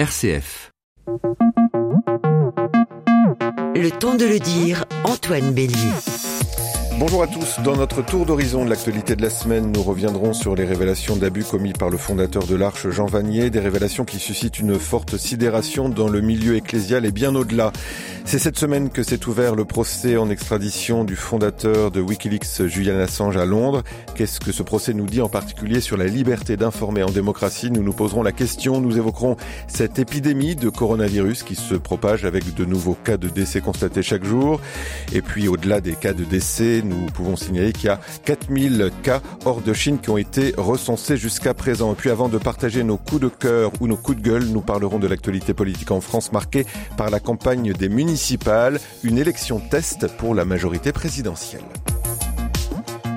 RCF. Le temps de le dire, Antoine Bélier. Bonjour à tous. Dans notre tour d'horizon de l'actualité de la semaine, nous reviendrons sur les révélations d'abus commis par le fondateur de l'Arche, Jean Vanier, des révélations qui suscitent une forte sidération dans le milieu ecclésial et bien au-delà. C'est cette semaine que s'est ouvert le procès en extradition du fondateur de Wikileaks, Julian Assange, à Londres. Qu'est-ce que ce procès nous dit en particulier sur la liberté d'informer en démocratie? Nous nous poserons la question, nous évoquerons cette épidémie de coronavirus qui se propage avec de nouveaux cas de décès constatés chaque jour. Et puis au-delà des cas de décès, nous pouvons signaler qu'il y a 4000 cas hors de Chine qui ont été recensés jusqu'à présent. Et puis avant de partager nos coups de cœur ou nos coups de gueule, nous parlerons de l'actualité politique en France marquée par la campagne des municipales, une élection test pour la majorité présidentielle.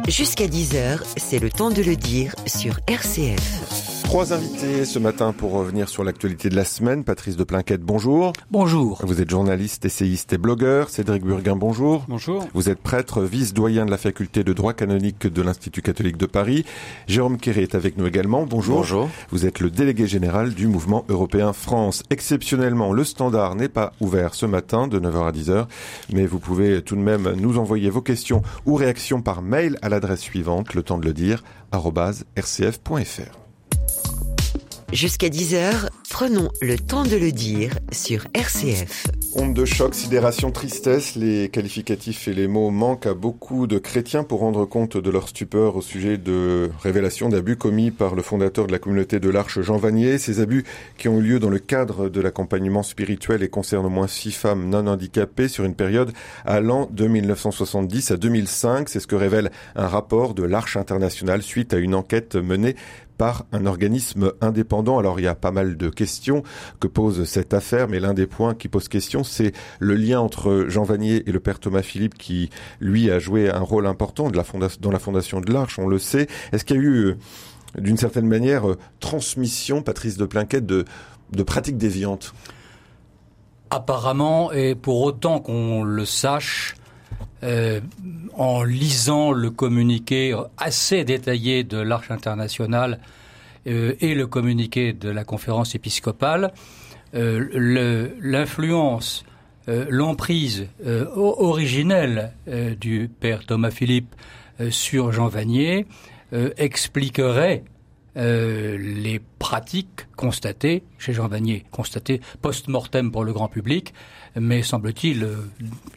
Jusqu'à 10h, c'est le temps de le dire sur RCF. Trois invités ce matin pour revenir sur l'actualité de la semaine. Patrice de Plinquette, bonjour. Bonjour. Vous êtes journaliste, essayiste et blogueur. Cédric Burguin, bonjour. Bonjour. Vous êtes prêtre, vice-doyen de la faculté de droit canonique de l'Institut catholique de Paris. Jérôme Quéré est avec nous également. Bonjour. Bonjour. Vous êtes le délégué général du mouvement européen France. Exceptionnellement, le standard n'est pas ouvert ce matin de 9h à 10h, mais vous pouvez tout de même nous envoyer vos questions ou réactions par mail à l'adresse suivante, le temps de le dire, rcf.fr. Jusqu'à 10h, prenons le temps de le dire sur RCF. Onde de choc, sidération, tristesse, les qualificatifs et les mots manquent à beaucoup de chrétiens pour rendre compte de leur stupeur au sujet de révélations d'abus commis par le fondateur de la communauté de l'Arche, Jean Vanier. Ces abus qui ont eu lieu dans le cadre de l'accompagnement spirituel et concernent au moins six femmes non handicapées sur une période allant de 1970 à 2005. C'est ce que révèle un rapport de l'Arche internationale suite à une enquête menée par un organisme indépendant. Alors il y a pas mal de questions que pose cette affaire, mais l'un des points qui pose question, c'est le lien entre Jean Vanier et le père Thomas Philippe, qui lui a joué un rôle important dans la fondation de l'Arche, on le sait. Est-ce qu'il y a eu, d'une certaine manière, transmission, Patrice de Plinquette, de pratiques déviantes? Apparemment, et pour autant qu'on le sache, euh, en lisant le communiqué assez détaillé de l'Arche internationale euh, et le communiqué de la conférence épiscopale, euh, l'influence, l'emprise originelle du père Thomas Philippe sur Jean Vanier expliquerait les pratiques constatées chez Jean Vanier, constatées post-mortem pour le grand public, mais semble-t-il euh,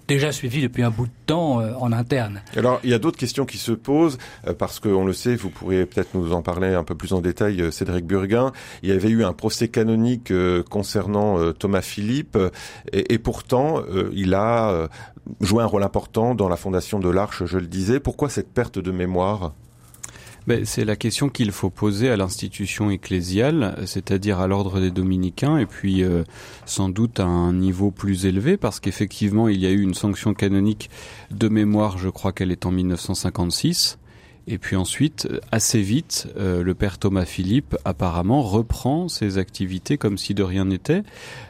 déjà suivi depuis un bout de temps euh, en interne. Alors, il y a d'autres questions qui se posent, euh, parce qu'on le sait, vous pourriez peut-être nous en parler un peu plus en détail, Cédric Burguin. Il y avait eu un procès canonique concernant Thomas Philippe, et, pourtant, il a joué un rôle important dans la fondation de l'Arche, je le disais. Pourquoi cette perte de mémoire? C'est la question qu'il faut poser à l'institution ecclésiale, c'est-à-dire à, l'ordre des dominicains, et puis euh, sans doute à un niveau plus élevé, parce qu'effectivement, il y a eu une sanction canonique de mémoire, je crois qu'elle est en 1956. Et puis ensuite, assez vite, euh, le père Thomas Philippe apparemment reprend ses activités comme si de rien n'était.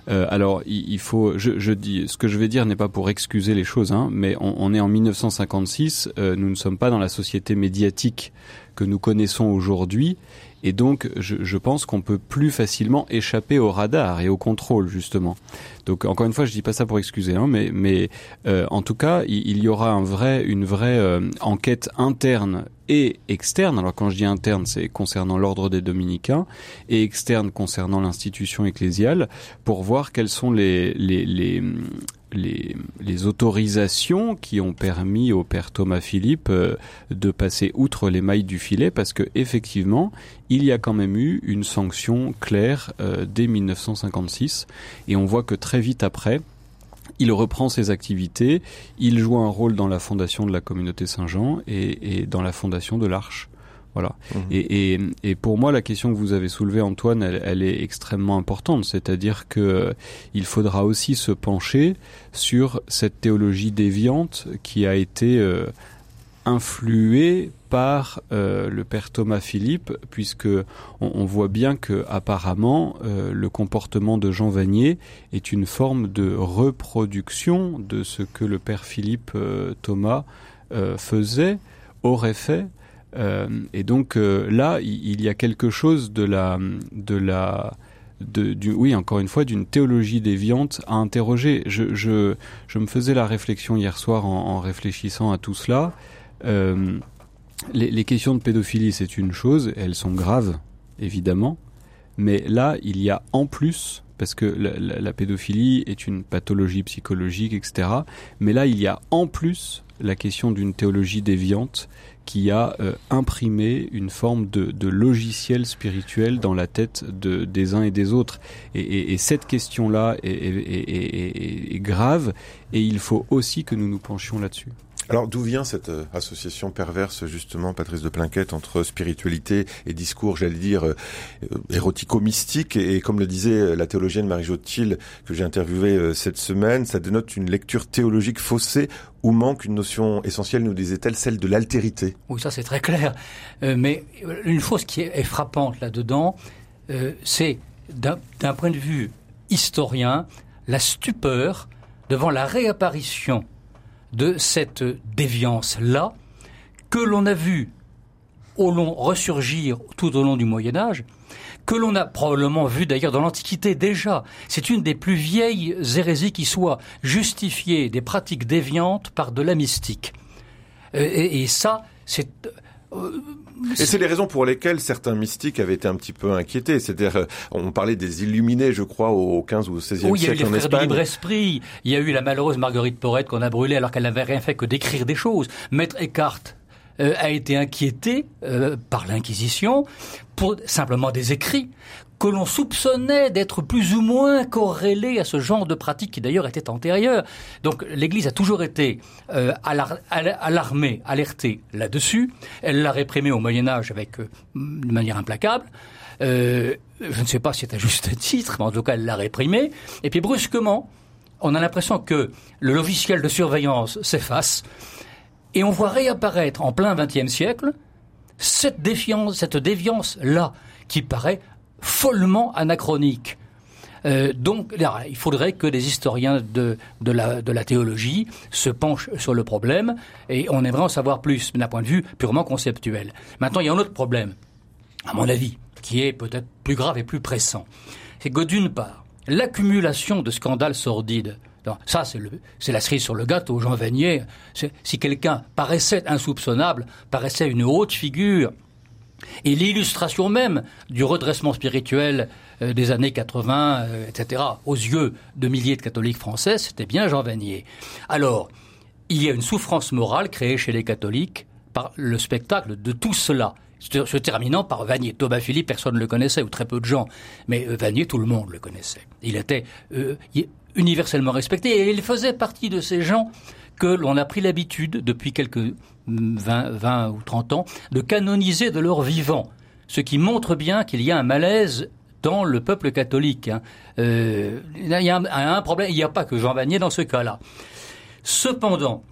Euh, alors, il, il faut, je, je, dis, ce que je vais dire n'est pas pour excuser les choses, hein, mais on, on, est en 1956. Euh, nous ne sommes pas dans la société médiatique que nous connaissons aujourd'hui. Et donc, je, je pense qu'on peut plus facilement échapper au radar et au contrôle, justement. Donc, encore une fois, je dis pas ça pour excuser, hein, mais, mais euh, en tout cas, il, y aura un vrai, une vraie euh, enquête interne et externe. Alors, quand je dis interne, c'est concernant l'ordre des dominicains, et externe concernant l'institution ecclésiale, pour voir quels sont les, les, les, les, autorisations qui ont permis au père Thomas Philippe euh, de passer outre les mailles du filet parce que effectivement il y a quand même eu une sanction claire euh, dès 1956 et on voit que très vite après il reprend ses activités, il joue un rôle dans la fondation de la communauté Saint-Jean et dans la fondation de l'Arche. Voilà. Mmh. Et, et, et, pour moi, la question que vous avez soulevée, Antoine, elle, elle est extrêmement importante. C'est-à-dire que euh, il faudra aussi se pencher sur cette théologie déviante qui a été euh, influée par euh, le père Thomas Philippe, puisque on, on voit bien que apparemment euh, le comportement de Jean Vanier est une forme de reproduction de ce que le père Philippe euh, Thomas faisait, aurait fait et donc euh, là, il, y a quelque chose de la, de la de, du, oui, encore une fois, d'une théologie déviante à interroger. Je, je, je, me faisais la réflexion hier soir en, réfléchissant à tout cela. Euh, les, questions de pédophilie, c'est une chose, elles sont graves, évidemment, mais là, il y a en plus, parce que la pédophilie est une pathologie psychologique, etc., mais là, il y a en plus la question d'une théologie déviante qui a euh, imprimé une forme de, de, logiciel spirituel dans la tête de, des uns et des autres. Et, et, et cette question-là est, est, est, grave et il faut aussi que nous nous penchions là-dessus. Alors d'où vient cette euh, association perverse justement, Patrice de Plinquette, entre spiritualité et discours, j'allais dire, euh, érotico-mystique? Et, comme le disait la théologienne Marie-Jo que j'ai interviewée euh, cette semaine, ça dénote une lecture théologique faussée où manque une notion essentielle, nous disait-elle, celle de l'altérité? Oui, ça c'est très clair. Euh, mais une chose qui est, est frappante là-dedans, euh, c'est d'un point de vue historien, la stupeur devant la réapparition de cette déviance-là que l'on a vu au long ressurgir tout au long du Moyen Âge, que l'on a probablement vu d'ailleurs dans l'Antiquité déjà. C'est une des plus vieilles hérésies qui soit justifiée des pratiques déviantes par de la mystique. Et, et ça, c'est euh, et c'est les raisons pour lesquelles certains mystiques avaient été un petit peu inquiétés. C'est-à-dire, euh, on parlait des illuminés, je crois, au 15 ou au 16e oui, siècle en Espagne. Il y a eu les frères de libre-esprit. Il y a eu la malheureuse Marguerite Porrette qu'on a brûlée alors qu'elle n'avait rien fait que d'écrire des choses. Maître Eckhart euh, a été inquiété euh, par l'Inquisition pour simplement des écrits que l'on soupçonnait d'être plus ou moins corrélés à ce genre de pratique qui d'ailleurs était antérieure. Donc l'Église a toujours été euh, alar alarmée, alertée là-dessus. Elle l'a réprimé au Moyen Âge avec euh, de manière implacable. Euh, je ne sais pas si c'est à juste titre, mais en tout cas elle l'a réprimé. Et puis brusquement, on a l'impression que le logiciel de surveillance s'efface et on voit réapparaître en plein XXe siècle cette défiance, cette déviance là qui paraît follement anachronique. Euh, donc, il faudrait que les historiens de, de, la, de la théologie se penchent sur le problème et on aimerait en savoir plus d'un point de vue purement conceptuel. Maintenant, il y a un autre problème, à mon avis, qui est peut-être plus grave et plus pressant. C'est que d'une part, l'accumulation de scandales sordides ça, c'est la cerise sur le gâteau. Jean Vanier, si quelqu'un paraissait insoupçonnable, paraissait une haute figure, et l'illustration même du redressement spirituel euh, des années 80, euh, etc., aux yeux de milliers de catholiques français, c'était bien Jean Vanier. Alors, il y a une souffrance morale créée chez les catholiques par le spectacle de tout cela se terminant par Vanier. Thomas Philippe, personne ne le connaissait, ou très peu de gens, mais euh, Vanier, tout le monde le connaissait. Il était universellement respecté, et il faisait partie de ces gens que l'on a pris l'habitude, depuis quelques 20, 20 ou 30 ans, de canoniser de leur vivant, ce qui montre bien qu'il y a un malaise dans le peuple catholique. Hein. Euh, il y a un, un problème, il n'y a pas que Jean Vanier dans ce cas-là. Cependant,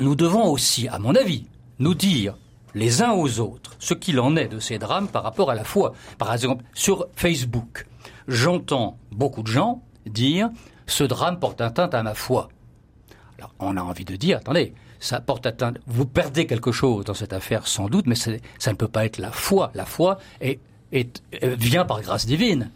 nous devons aussi, à mon avis, nous dire les uns aux autres ce qu'il en est de ces drames par rapport à la foi. Par exemple, sur Facebook, j'entends beaucoup de gens dire ce drame porte atteinte à ma foi. Alors, on a envie de dire, attendez, ça porte atteinte, vous perdez quelque chose dans cette affaire sans doute, mais ça ne peut pas être la foi. La foi est, est, vient par grâce divine.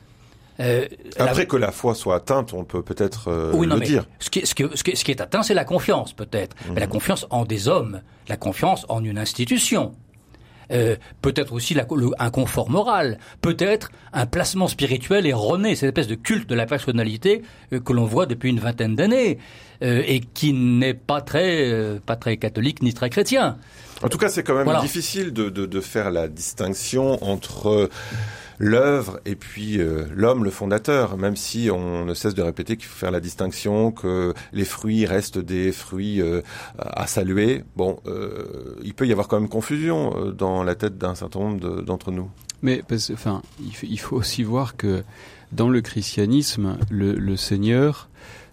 Euh, Après la... que la foi soit atteinte, on peut peut-être euh, oui, le dire. Ce qui, ce, qui, ce, qui, ce qui est atteint, c'est la confiance, peut-être. Mmh. Mais la confiance en des hommes, la confiance en une institution. Euh, peut-être aussi la, le, un confort moral, peut-être un placement spirituel erroné, cette espèce de culte de la personnalité euh, que l'on voit depuis une vingtaine d'années euh, et qui n'est pas très, euh, pas très catholique ni très chrétien. En tout cas, c'est quand même voilà. difficile de, de, de, faire la distinction entre l'œuvre et puis euh, l'homme, le fondateur, même si on ne cesse de répéter qu'il faut faire la distinction, que les fruits restent des fruits euh, à saluer. Bon, euh, il peut y avoir quand même confusion euh, dans la tête d'un certain nombre d'entre nous. Mais parce, enfin, il faut aussi voir que dans le christianisme, le, le Seigneur,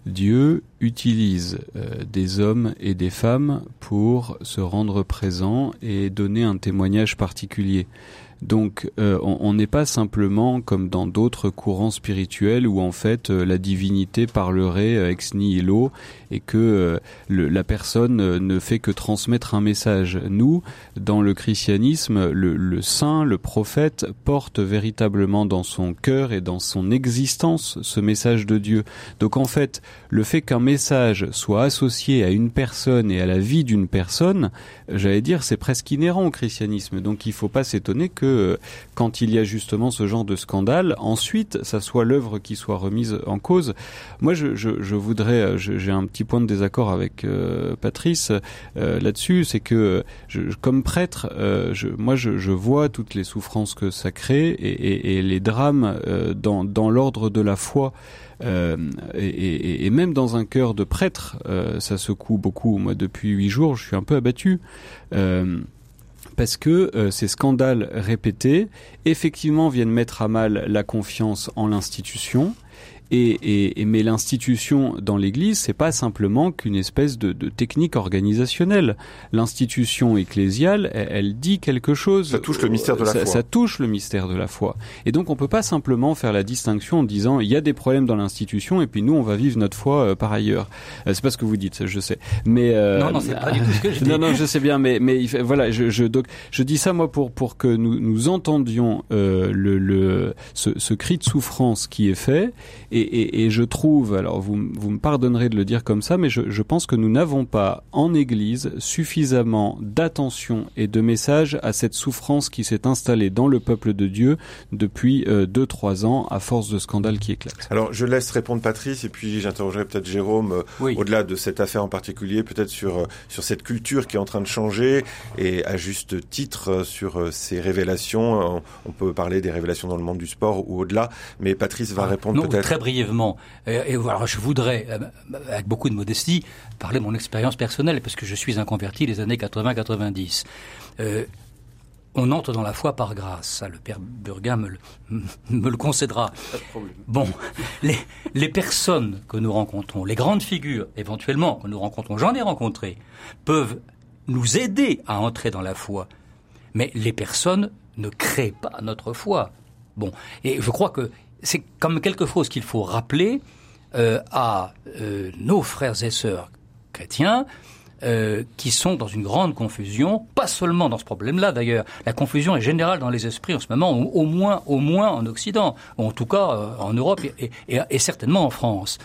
Dieu utilise euh, des hommes et des femmes pour se rendre présent et donner un témoignage particulier. Donc euh, on n'est pas simplement comme dans d'autres courants spirituels où en fait euh, la divinité parlerait euh, ex nihilo et que la personne ne fait que transmettre un message. Nous, dans le christianisme, le, le saint, le prophète porte véritablement dans son cœur et dans son existence ce message de Dieu. Donc en fait, le fait qu'un message soit associé à une personne et à la vie d'une personne, j'allais dire, c'est presque inhérent au christianisme. Donc il ne faut pas s'étonner que euh, quand il y a justement ce genre de scandale, ensuite, ça soit l'œuvre qui soit remise en cause. Moi, je, je, voudrais, euh, j'ai un petit point de désaccord avec euh, Patrice là-dessus, c'est que comme prêtre, je, moi, je, vois toutes les souffrances que ça crée et, les drames dans, l'ordre de la foi. Euh, et, même dans un cœur de prêtre, euh, ça secoue beaucoup. Moi, depuis huit jours, je suis un peu abattu. Euh, parce que ces scandales répétés, effectivement, viennent mettre à mal la confiance en l'institution, et, et, mais l'institution dans l'Église, c'est pas simplement qu'une espèce de, de, technique organisationnelle. L'institution ecclésiale, elle, dit quelque chose. Ça touche le mystère de la foi. Ça touche le mystère de la foi. Et donc, on peut pas simplement faire la distinction en disant il y a des problèmes dans l'institution et puis nous, on va vivre notre foi euh, par ailleurs. Euh, c'est pas ce que vous dites, je sais. Mais euh, non, non, c'est pas du tout ce que je dis. non, non, je sais bien, mais mais voilà, je je, donc, je dis ça moi pour pour que nous nous entendions le, le ce, ce cri de souffrance qui est fait et et, je trouve, alors vous, vous me pardonnerez de le dire comme ça, mais je, je pense que nous n'avons pas en Église suffisamment d'attention et de message à cette souffrance qui s'est installée dans le peuple de Dieu depuis 2-3 euh, ans à force de scandales qui éclatent. Alors je laisse répondre Patrice et puis j'interrogerai peut-être Jérôme euh, au-delà de cette affaire en particulier, peut-être sur, euh, sur cette culture qui est en train de changer et à juste titre sur ces révélations. On peut parler des révélations dans le monde du sport ou au-delà, mais Patrice va ah, répondre peut-être. Brièvement. Et, voilà, je voudrais, euh, avec beaucoup de modestie, parler de mon expérience personnelle, parce que je suis un converti des années 80-90. Euh, on entre dans la foi par grâce. Ça, le père Burguin me le, me le concédera. Bon, les, les, personnes que nous rencontrons, les grandes figures éventuellement que nous rencontrons, j'en ai rencontré, peuvent nous aider à entrer dans la foi. Mais les personnes ne créent pas notre foi. Bon, et je crois que c'est comme quelque chose qu'il faut rappeler euh, à euh, nos frères et sœurs chrétiens euh, qui sont dans une grande confusion, pas seulement dans ce problème-là d'ailleurs. La confusion est générale dans les esprits en ce moment, au, moins, au moins en Occident, en tout cas en Europe et, et, certainement en France.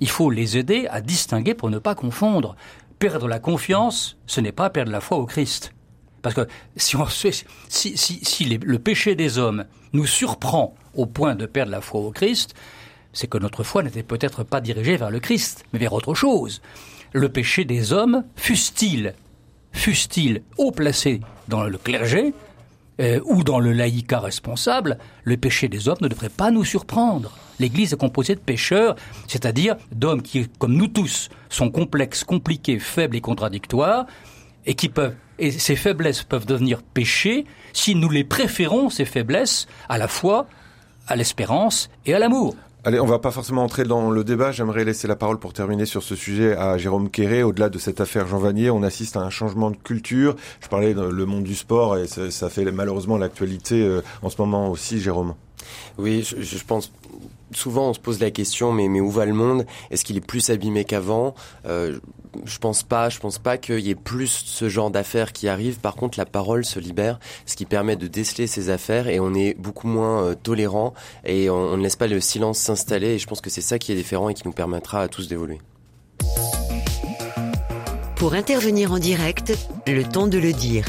Il faut les aider à distinguer pour ne pas confondre. Perdre la confiance, ce n'est pas perdre la foi au Christ. Parce que si, on, si, si, si le péché des hommes nous surprend au point de perdre la foi au Christ, c'est que notre foi n'était peut-être pas dirigée vers le Christ, mais vers autre chose. Le péché des hommes, fût-il, fût-il haut placé dans le clergé, euh, ou dans le laïcat responsable, le péché des hommes ne devrait pas nous surprendre. L'Église est composée de pécheurs, c'est-à-dire d'hommes qui, comme nous tous, sont complexes, compliqués, faibles et contradictoires, et qui peuvent et ces faiblesses peuvent devenir péchés si nous les préférons, ces faiblesses, à la foi, à l'espérance et à l'amour. Allez, on va pas forcément entrer dans le débat. J'aimerais laisser la parole pour terminer sur ce sujet à Jérôme Quéré. Au-delà de cette affaire Jean Vanier, on assiste à un changement de culture. Je parlais le monde du sport et ça, fait malheureusement l'actualité euh, en ce moment aussi, Jérôme. Oui, je, je pense souvent on se pose la question mais où va le monde? Est-ce qu'il est plus abîmé qu'avant? Euh, Je pense pas. Je pense pas qu'il y ait plus ce genre d'affaires qui arrivent. Par contre, la parole se libère, ce qui permet de déceler ces affaires et on est beaucoup moins euh, tolérant et on, ne laisse pas le silence s'installer. Et je pense que c'est ça qui est différent et qui nous permettra à tous d'évoluer. Pour intervenir en direct, le temps de le dire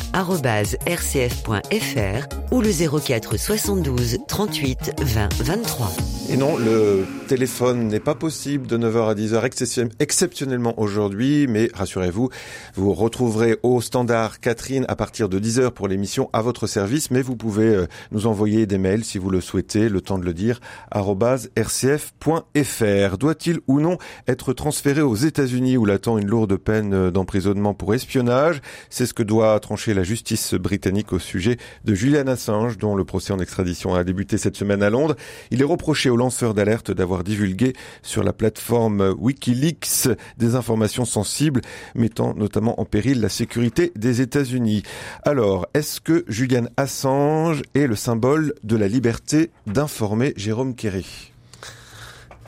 ou le 04 72 38 20 23. Et non, le téléphone n'est pas possible de 9h à 10h exceptionnellement aujourd'hui, mais rassurez-vous, vous retrouverez au standard Catherine à partir de 10h pour l'émission à votre service, mais vous pouvez euh, nous envoyer des mails si vous le souhaitez, le temps de le dire, rcf.fr. Doit-il ou non être transféré aux États-Unis où l'attend une lourde peine euh, d'emprisonnement pour espionnage? C'est ce que doit trancher la justice britannique au sujet de Julian Assange, dont le procès en extradition a débuté cette semaine à Londres. Il est reproché lanceur d'alerte d'avoir divulgué sur la plateforme Wikileaks des informations sensibles mettant notamment en péril la sécurité des États-Unis. Alors, est-ce que Julian Assange est le symbole de la liberté d'informer Jérôme Kerry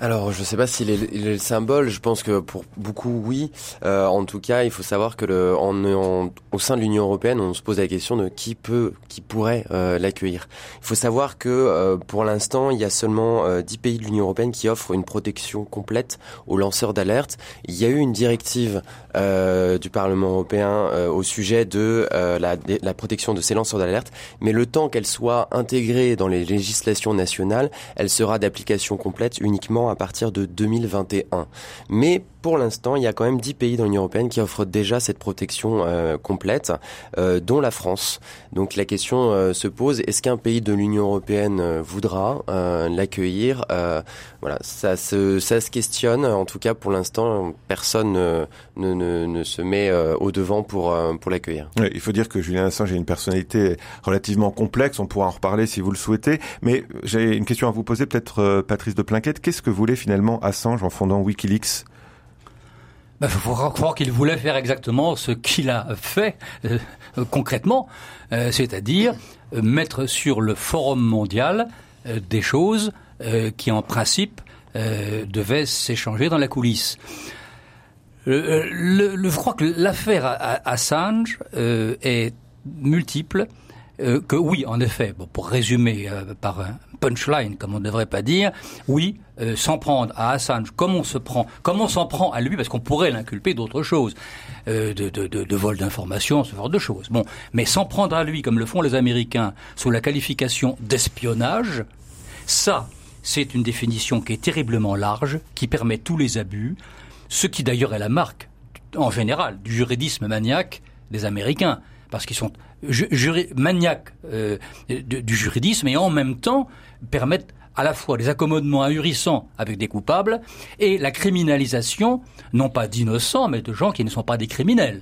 alors, je ne sais pas s'il est, le symbole. Je pense que pour beaucoup, oui. Euh, en tout cas, il faut savoir que le, en, au sein de l'Union européenne, on se pose la question de qui peut, qui pourrait euh, l'accueillir. Il faut savoir que euh, pour l'instant, il y a seulement 10 pays de l'Union européenne qui offrent une protection complète aux lanceurs d'alerte. Il y a eu une directive du Parlement européen au sujet de la, la protection de ces lanceurs d'alerte, mais le temps qu'elle soit intégrée dans les législations nationales, elle sera d'application complète uniquement à partir de 2021. Mais pour l'instant, il y a quand même 10 pays dans l'Union européenne qui offrent déjà cette protection euh, complète, euh, dont la France. Donc la question euh, se pose est-ce qu'un pays de l'Union européenne voudra l'accueillir Voilà, ça se ça se questionne. En tout cas, pour l'instant, personne ne, se met au devant pour pour l'accueillir. il faut dire que Julien Assange a une personnalité relativement complexe. On pourra en reparler si vous le souhaitez. Mais j'ai une question à vous poser, peut-être Patrice de Plinquette. Qu'est-ce que voulait finalement Assange en fondant WikiLeaks? Il faut croire qu'il voulait faire exactement ce qu'il a fait euh, concrètement, euh, c'est-à-dire euh, mettre sur le forum mondial des choses qui, en principe, devaient s'échanger dans la coulisse. Le, le, je crois que l'affaire Assange est multiple. que oui, en effet, bon, pour résumer par un punchline, comme on ne devrait pas dire, oui, euh, s'en prendre à Assange comme on se prend, comme on s'en prend à lui, parce qu'on pourrait l'inculper d'autres choses, euh, de, vol d'informations, ce genre de choses. Bon, mais s'en prendre à lui comme le font les Américains sous la qualification d'espionnage, ça, c'est une définition qui est terriblement large, qui permet tous les abus, ce qui d'ailleurs est la marque, en général, du juridisme maniaque des Américains, parce qu'ils sont maniaques euh, du juridisme et en même temps permettent à la fois les accommodements ahurissants avec des coupables et la criminalisation, non pas d'innocents, mais de gens qui ne sont pas des criminels.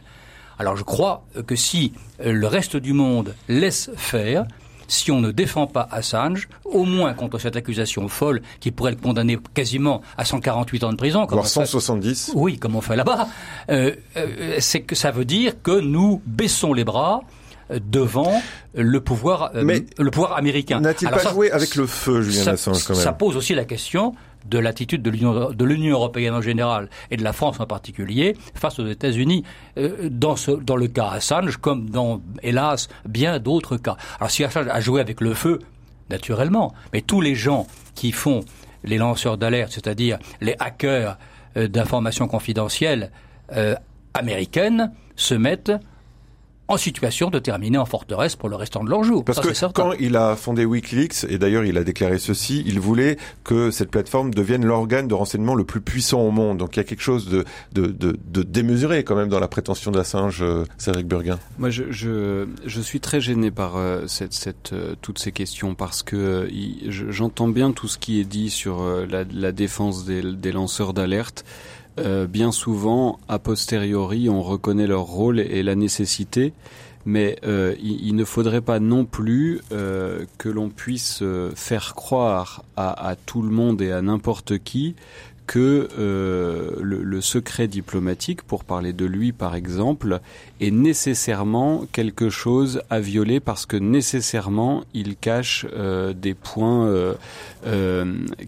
Alors je crois que si euh, le reste du monde laisse faire, si on ne défend pas Assange, au moins contre cette accusation folle qui pourrait le condamner quasiment à 148 ans de prison. Comme Voire 170 Oui, comme on fait là-bas. Euh, euh, c'est que ça veut dire que nous baissons les bras devant le pouvoir, euh, Mais le pouvoir américain. N'a-t-il pas joué avec le feu, Julien Assange, quand même? Ça pose aussi la question de l'attitude de l'Union européenne en général et de la France en particulier face aux États-Unis euh, dans, ce, dans le cas Assange comme dans, hélas, bien d'autres cas. Alors si Assange a joué avec le feu, naturellement, mais tous les gens qui font les lanceurs d'alerte, c'est-à-dire les hackers euh, d'informations confidentielles américaines, se mettent en situation de terminer en forteresse pour le restant de leur jour. Parce que quand il a fondé Wikileaks, et d'ailleurs il a déclaré ceci, il voulait que cette plateforme devienne l'organe de renseignement le plus puissant au monde. Donc il y a quelque chose de, de, de, de démesuré quand même dans la prétention d'Assange, euh, Cédric Burguin. Moi je, je, je, suis très gêné par euh, cette, cette, euh, toutes ces questions parce que j'entends bien tout ce qui est dit sur la, la défense des, des lanceurs d'alerte. Euh, bien souvent, a posteriori, on reconnaît leur rôle et la nécessité, mais euh, il, ne faudrait pas non plus euh, que l'on puisse faire croire à, à, tout le monde et à n'importe qui que euh, le, secret diplomatique, pour parler de lui par exemple, est nécessairement quelque chose à violer parce que nécessairement il cache euh, des points euh,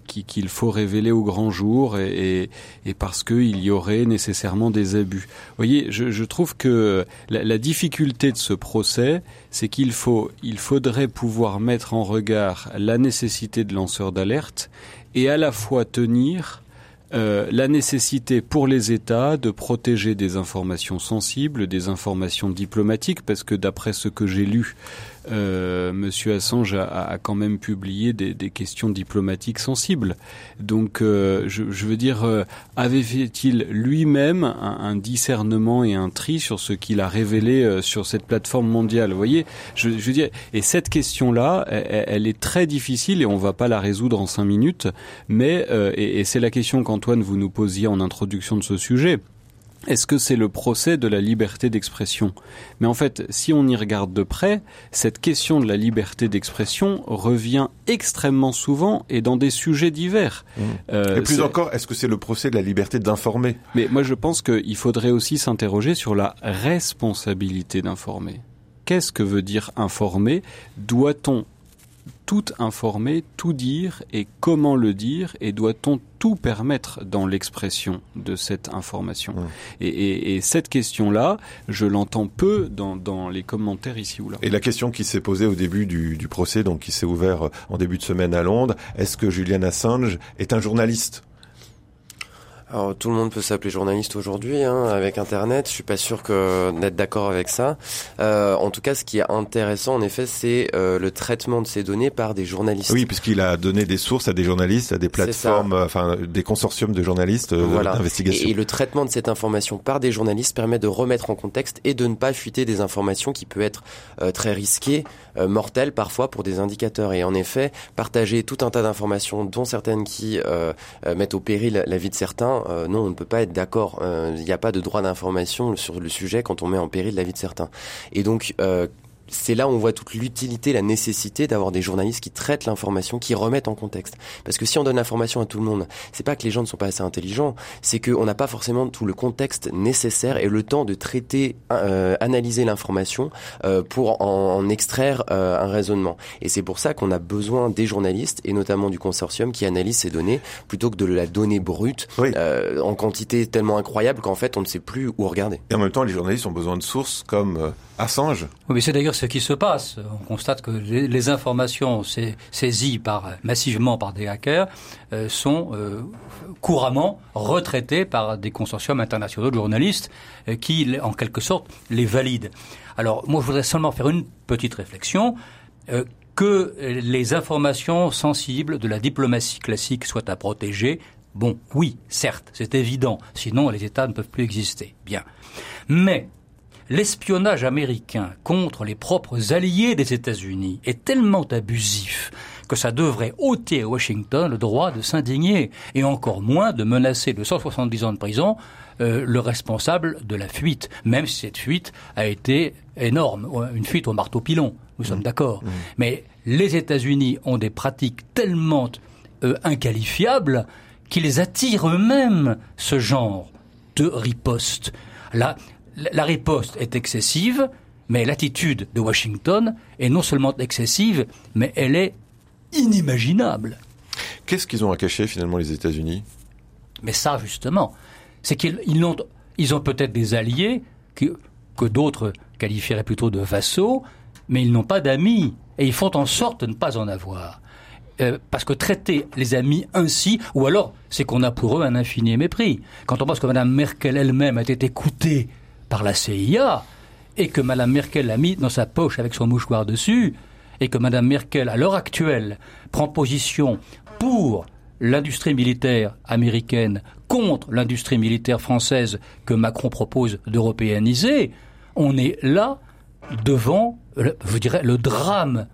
qu'il faut révéler au grand jour et, et, parce qu'il y aurait nécessairement des abus. Vous voyez, je, je trouve que la, la, difficulté de ce procès, c'est qu'il faut, il faudrait pouvoir mettre en regard la nécessité de lanceurs d'alerte et à la fois tenir euh, la nécessité pour les États de protéger des informations sensibles, des informations diplomatiques, parce que d'après ce que j'ai lu, euh, Monsieur Assange a, quand même publié des, questions diplomatiques sensibles. Donc, euh, je, veux dire, euh, avait-il lui-même un, discernement et un tri sur ce qu'il a révélé sur cette plateforme mondiale Vous voyez, je, veux dire, et cette question-là, elle, est très difficile et on va pas la résoudre en cinq minutes. Mais et c'est la question qu'Antoine vous nous posiez en introduction de ce sujet est-ce que c'est le procès de la liberté d'expression? Mais en fait, si on y regarde de près, cette question de la liberté d'expression revient extrêmement souvent et dans des sujets divers. Mmh. Euh, et plus encore, est-ce que c'est le procès de la liberté d'informer? Mais moi, je pense qu'il faudrait aussi s'interroger sur la responsabilité d'informer. Qu'est-ce que veut dire informer? Doit-on tout informer, tout dire et comment le dire et doit-on tout permettre dans l'expression de cette information mmh. et, cette question-là, je l'entends peu dans, les commentaires ici ou là. Et la question qui s'est posée au début du, du procès, donc qui s'est ouvert en début de semaine à Londres, est-ce que Julian Assange est un journaliste? Alors, tout le monde peut s'appeler journaliste aujourd'hui hein, avec Internet. Je suis pas sûr que d'être d'accord avec ça. Euh, en tout cas, ce qui est intéressant, en effet, c'est euh, le traitement de ces données par des journalistes. Oui, puisqu'il a donné des sources à des journalistes, à des plateformes, enfin des consortiums de journalistes euh, voilà. d'investigation. Et, et, le traitement de cette information par des journalistes permet de remettre en contexte et de ne pas fuiter des informations qui peuvent être euh, très risquées, euh, parfois pour des indicateurs. Et en effet, partager tout un tas d'informations, dont certaines qui mettent au péril la vie de certains euh, non, on ne peut pas être d'accord. Euh, il n'y a pas de droit d'information sur le sujet quand on met en péril la vie de certains. Et donc, euh, c'est là où on voit toute l'utilité, la nécessité d'avoir des journalistes qui traitent l'information, qui remettent en contexte. Parce que si on donne l'information à tout le monde, c'est pas que les gens ne sont pas assez intelligents, c'est qu'on n'a pas forcément tout le contexte nécessaire et le temps de traiter, euh, analyser l'information euh, pour en, extraire euh, un raisonnement. Et c'est pour ça qu'on a besoin des journalistes et notamment du consortium qui analyse ces données plutôt que de la donnée brute en quantité tellement incroyable qu'en fait on ne sait plus où regarder. Et en même temps, les journalistes ont besoin de sources comme Assange. Oui, mais c'est d'ailleurs ce qui se passe. On constate que les, informations saisies par, massivement par des hackers euh, sont euh, couramment retraitées par des consortiums internationaux de journalistes euh, qui, en quelque sorte, les valident. Alors, moi, je voudrais seulement faire une petite réflexion. que les informations sensibles de la diplomatie classique soient à protéger, bon, oui, certes, c'est évident. Sinon, les États ne peuvent plus exister. Bien. Mais l'espionnage américain contre les propres alliés des États-Unis est tellement abusif que ça devrait ôter à Washington le droit de s'indigner et encore moins de menacer de 170 ans de prison euh, le responsable de la fuite, même si cette fuite a été énorme, une fuite au marteau pilon, nous sommes mmh. d'accord. Mmh. Mais les États-Unis ont des pratiques tellement euh, inqualifiables qu'ils attirent eux-mêmes ce genre de riposte. Là, la riposte est excessive, mais l'attitude de Washington est non seulement excessive, mais elle est inimaginable. Qu'est-ce qu'ils ont à cacher finalement les États-Unis? Mais ça justement, c'est qu'ils ont, ils ont peut-être des alliés que, que d'autres qualifieraient plutôt de vassaux, mais ils n'ont pas d'amis et ils font en sorte de ne pas en avoir. Euh, parce que traiter les amis ainsi, ou alors c'est qu'on a pour eux un infini mépris. Quand on pense que Mme Merkel elle-même a été écoutée par la CIA et que Mme Merkel l'a mis dans sa poche avec son mouchoir dessus et que Mme Merkel, à l'heure actuelle, prend position pour l'industrie militaire américaine contre l'industrie militaire française que Macron propose d'européaniser, on est là devant, je dirais, le drame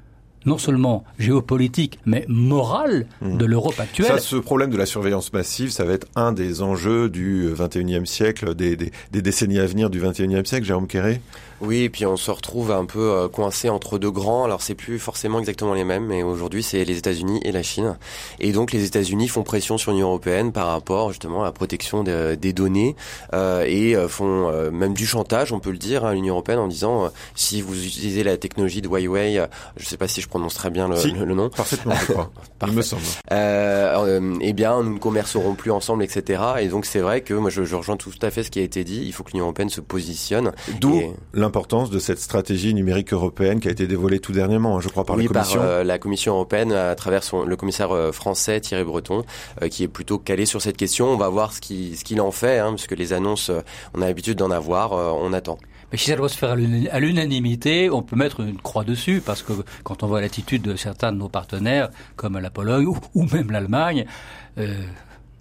non seulement géopolitique, mais morale mmh. de l'Europe actuelle. Ça, ce problème de la surveillance massive, ça va être un des enjeux du 21e siècle, des, des, des décennies à venir du 21e siècle, Jérôme Quéré? Oui, et puis on se retrouve un peu euh, coincé entre deux grands. Alors c'est plus forcément exactement les mêmes, mais aujourd'hui c'est les États-Unis et la Chine. Et donc les États-Unis font pression sur l'Union européenne par rapport justement à la protection des données euh, et euh, font euh, même du chantage, on peut le dire, à l'Union européenne en disant si vous utilisez la technologie de Huawei, je ne sais pas si je prononce très bien le, le, nom. Parfaitement, je crois. Il me semble. eh bien, nous ne commercerons plus ensemble, etc. Et donc c'est vrai que moi je, je, rejoins tout à fait ce qui a été dit. Il faut que l'Union européenne se positionne. D'où l'importance de cette stratégie numérique européenne qui a été dévoilée tout dernièrement, je crois, par la Commission. par euh, la Commission européenne à travers son, le commissaire euh, français Thierry Breton, euh, qui est plutôt calé sur cette question. On va voir ce qu'il ce qu'il en fait, hein, parce que les annonces, on a l'habitude d'en avoir, on attend. Mais si ça doit se faire à l'unanimité, on peut mettre une croix dessus, parce que quand on voit l'attitude de certains de nos partenaires, comme la Pologne ou, même l'Allemagne,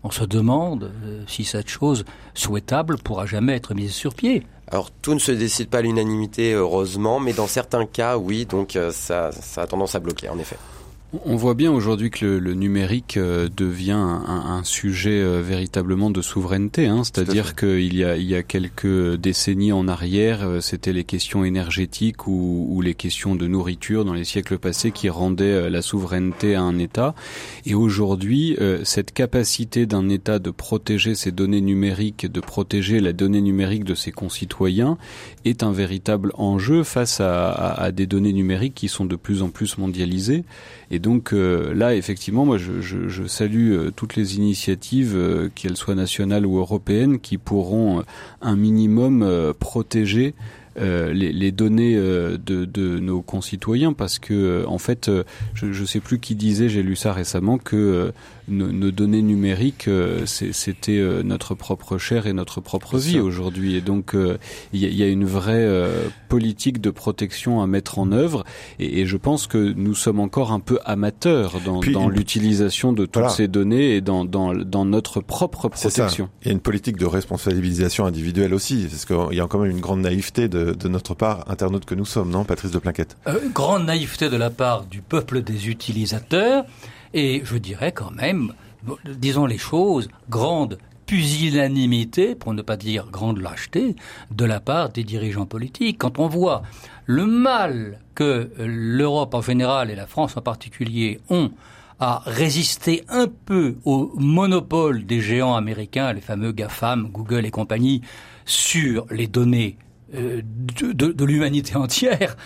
on se demande si cette chose souhaitable pourra jamais être mise sur pied. Alors tout ne se décide pas à l'unanimité, heureusement, mais dans certains cas, oui, donc euh, ça, ça a tendance à bloquer, en effet. On voit bien aujourd'hui que le, numérique euh, devient un, sujet euh, véritablement de souveraineté. Hein. C'est-à-dire qu'il y a, il y a quelques décennies en arrière, euh, c'était les questions énergétiques ou, ou, les questions de nourriture dans les siècles passés qui rendaient la souveraineté à un État. Et aujourd'hui, cette capacité d'un État de protéger ses données numériques, de protéger la donnée numérique de ses concitoyens, est un véritable enjeu face à, à, à des données numériques qui sont de plus en plus mondialisées. Et donc euh, là, effectivement, moi, je, salue euh, toutes les initiatives, euh, qu'elles soient nationales ou européennes, qui pourront un minimum protéger les, données de, nos concitoyens. Parce que en fait je ne sais plus qui disait j'ai lu ça récemment que nos, nos, données numériques c'était notre propre chair et notre propre vie aujourd'hui. Et donc il y, y, a une vraie politique de protection à mettre en œuvre. Et, et, je pense que nous sommes encore un peu amateurs dans, dans l'utilisation de toutes ces données et dans, dans, dans notre propre protection. Il y a une politique de responsabilisation individuelle aussi. Parce qu'il y a quand même une grande naïveté de de, notre part, internautes que nous sommes, non, Patrice de Plaquette? Euh, Grande naïveté de la part du peuple des utilisateurs, et je dirais quand même, disons les choses, grande pusillanimité, pour ne pas dire grande lâcheté, de la part des dirigeants politiques. Quand on voit le mal que l'Europe en général et la France en particulier ont à résister un peu au monopole des géants américains, les fameux GAFAM, Google et compagnie, sur les données euh, de, de, l'humanité entière,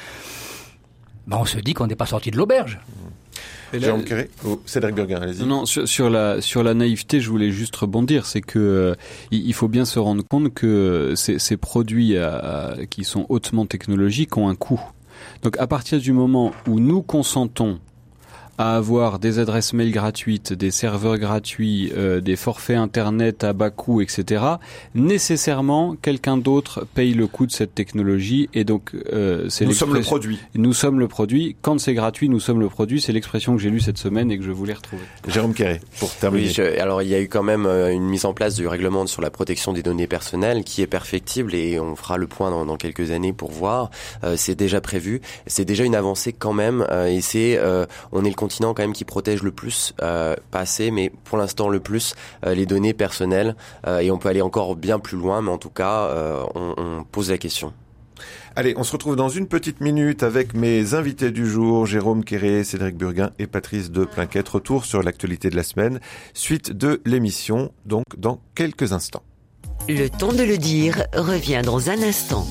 ben on se dit qu'on n'est pas sorti de l'auberge. Jérôme Carré ou Cédric Burguin, allez-y. Non, sur, sur, la sur la naïveté, je voulais juste rebondir, c'est que euh, il faut bien se rendre compte que ces, ces produits euh, qui sont hautement technologiques ont un coût. Donc à partir du moment où nous consentons à avoir des adresses mail gratuites, des serveurs gratuits, euh, des forfaits internet à bas coût, etc., nécessairement quelqu'un d'autre paye le coût de cette technologie et donc euh, c'est nous sommes le produit. Nous sommes le produit. Quand c'est gratuit, nous sommes le produit. C'est l'expression que j'ai lue cette semaine et que je voulais retrouver. Jérôme Carré, pour terminer. Oui, alors il y a eu quand même euh, une mise en place du règlement sur la protection des données personnelles qui est perfectible et on fera le point dans, dans quelques années pour voir. Euh, c'est déjà prévu. C'est déjà une avancée quand même euh, et c'est on est le continent quand même qui protège le plus, euh, pas assez, mais pour l'instant le plus, euh, les données personnelles. Euh, et on peut aller encore bien plus loin, mais en tout cas, euh, on, on pose la question. Allez, on se retrouve dans une petite minute avec mes invités du jour, Jérôme Quéré, Cédric Burguin et Patrice de Plinquette. Retour sur l'actualité de la semaine, suite de l'émission, donc dans quelques instants. Le temps de le dire revient dans un instant.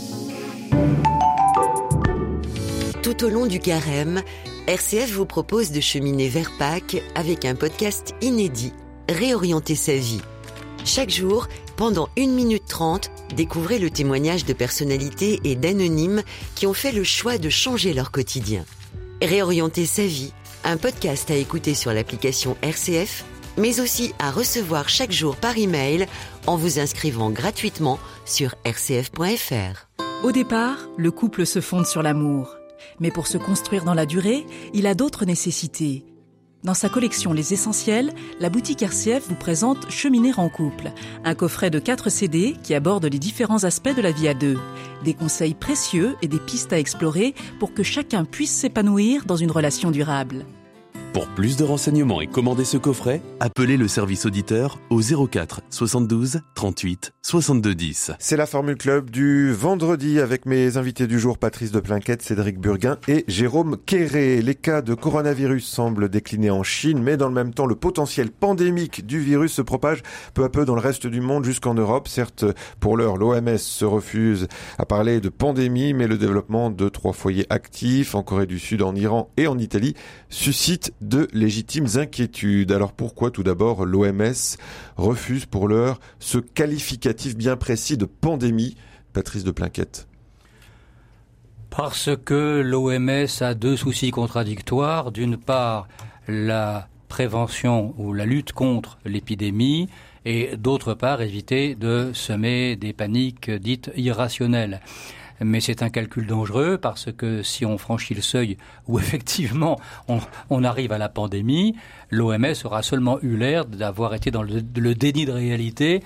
Tout au long du carême, RCF vous propose de cheminer vers Pâques avec un podcast inédit, Réorienter sa vie. Chaque jour, pendant 1 minute 30, découvrez le témoignage de personnalités et d'anonymes qui ont fait le choix de changer leur quotidien. Réorienter sa vie, un podcast à écouter sur l'application RCF, mais aussi à recevoir chaque jour par email en vous inscrivant gratuitement sur rcf.fr. Au départ, le couple se fonde sur l'amour. Mais pour se construire dans la durée, il a d'autres nécessités. Dans sa collection Les Essentiels, la boutique RCF vous présente Cheminer en couple, un coffret de 4 CD qui aborde les différents aspects de la vie à deux, des conseils précieux et des pistes à explorer pour que chacun puisse s'épanouir dans une relation durable. Pour plus de renseignements et commander ce coffret, appelez le service auditeur au 04 72 38 62 10. C'est la Formule Club du vendredi avec mes invités du jour Patrice de Plinquette, Cédric Burguin et Jérôme Quéré. Les cas de coronavirus semblent décliner en Chine, mais dans le même temps, le potentiel pandémique du virus se propage peu à peu dans le reste du monde jusqu'en Europe. Certes, pour l'heure, l'OMS se refuse à parler de pandémie, mais le développement de trois foyers actifs en Corée du Sud, en Iran et en Italie suscite de légitimes inquiétudes. Alors pourquoi tout d'abord l'OMS refuse pour l'heure ce qualificatif bien précis de pandémie Patrice de Plinquette Parce que l'OMS a deux soucis contradictoires. D'une part, la prévention ou la lutte contre l'épidémie et d'autre part éviter de semer des paniques dites irrationnelles mais c'est un calcul dangereux parce que si on franchit le seuil où effectivement on, arrive à la pandémie, l'OMS aura seulement eu l'air d'avoir été dans le, déni de réalité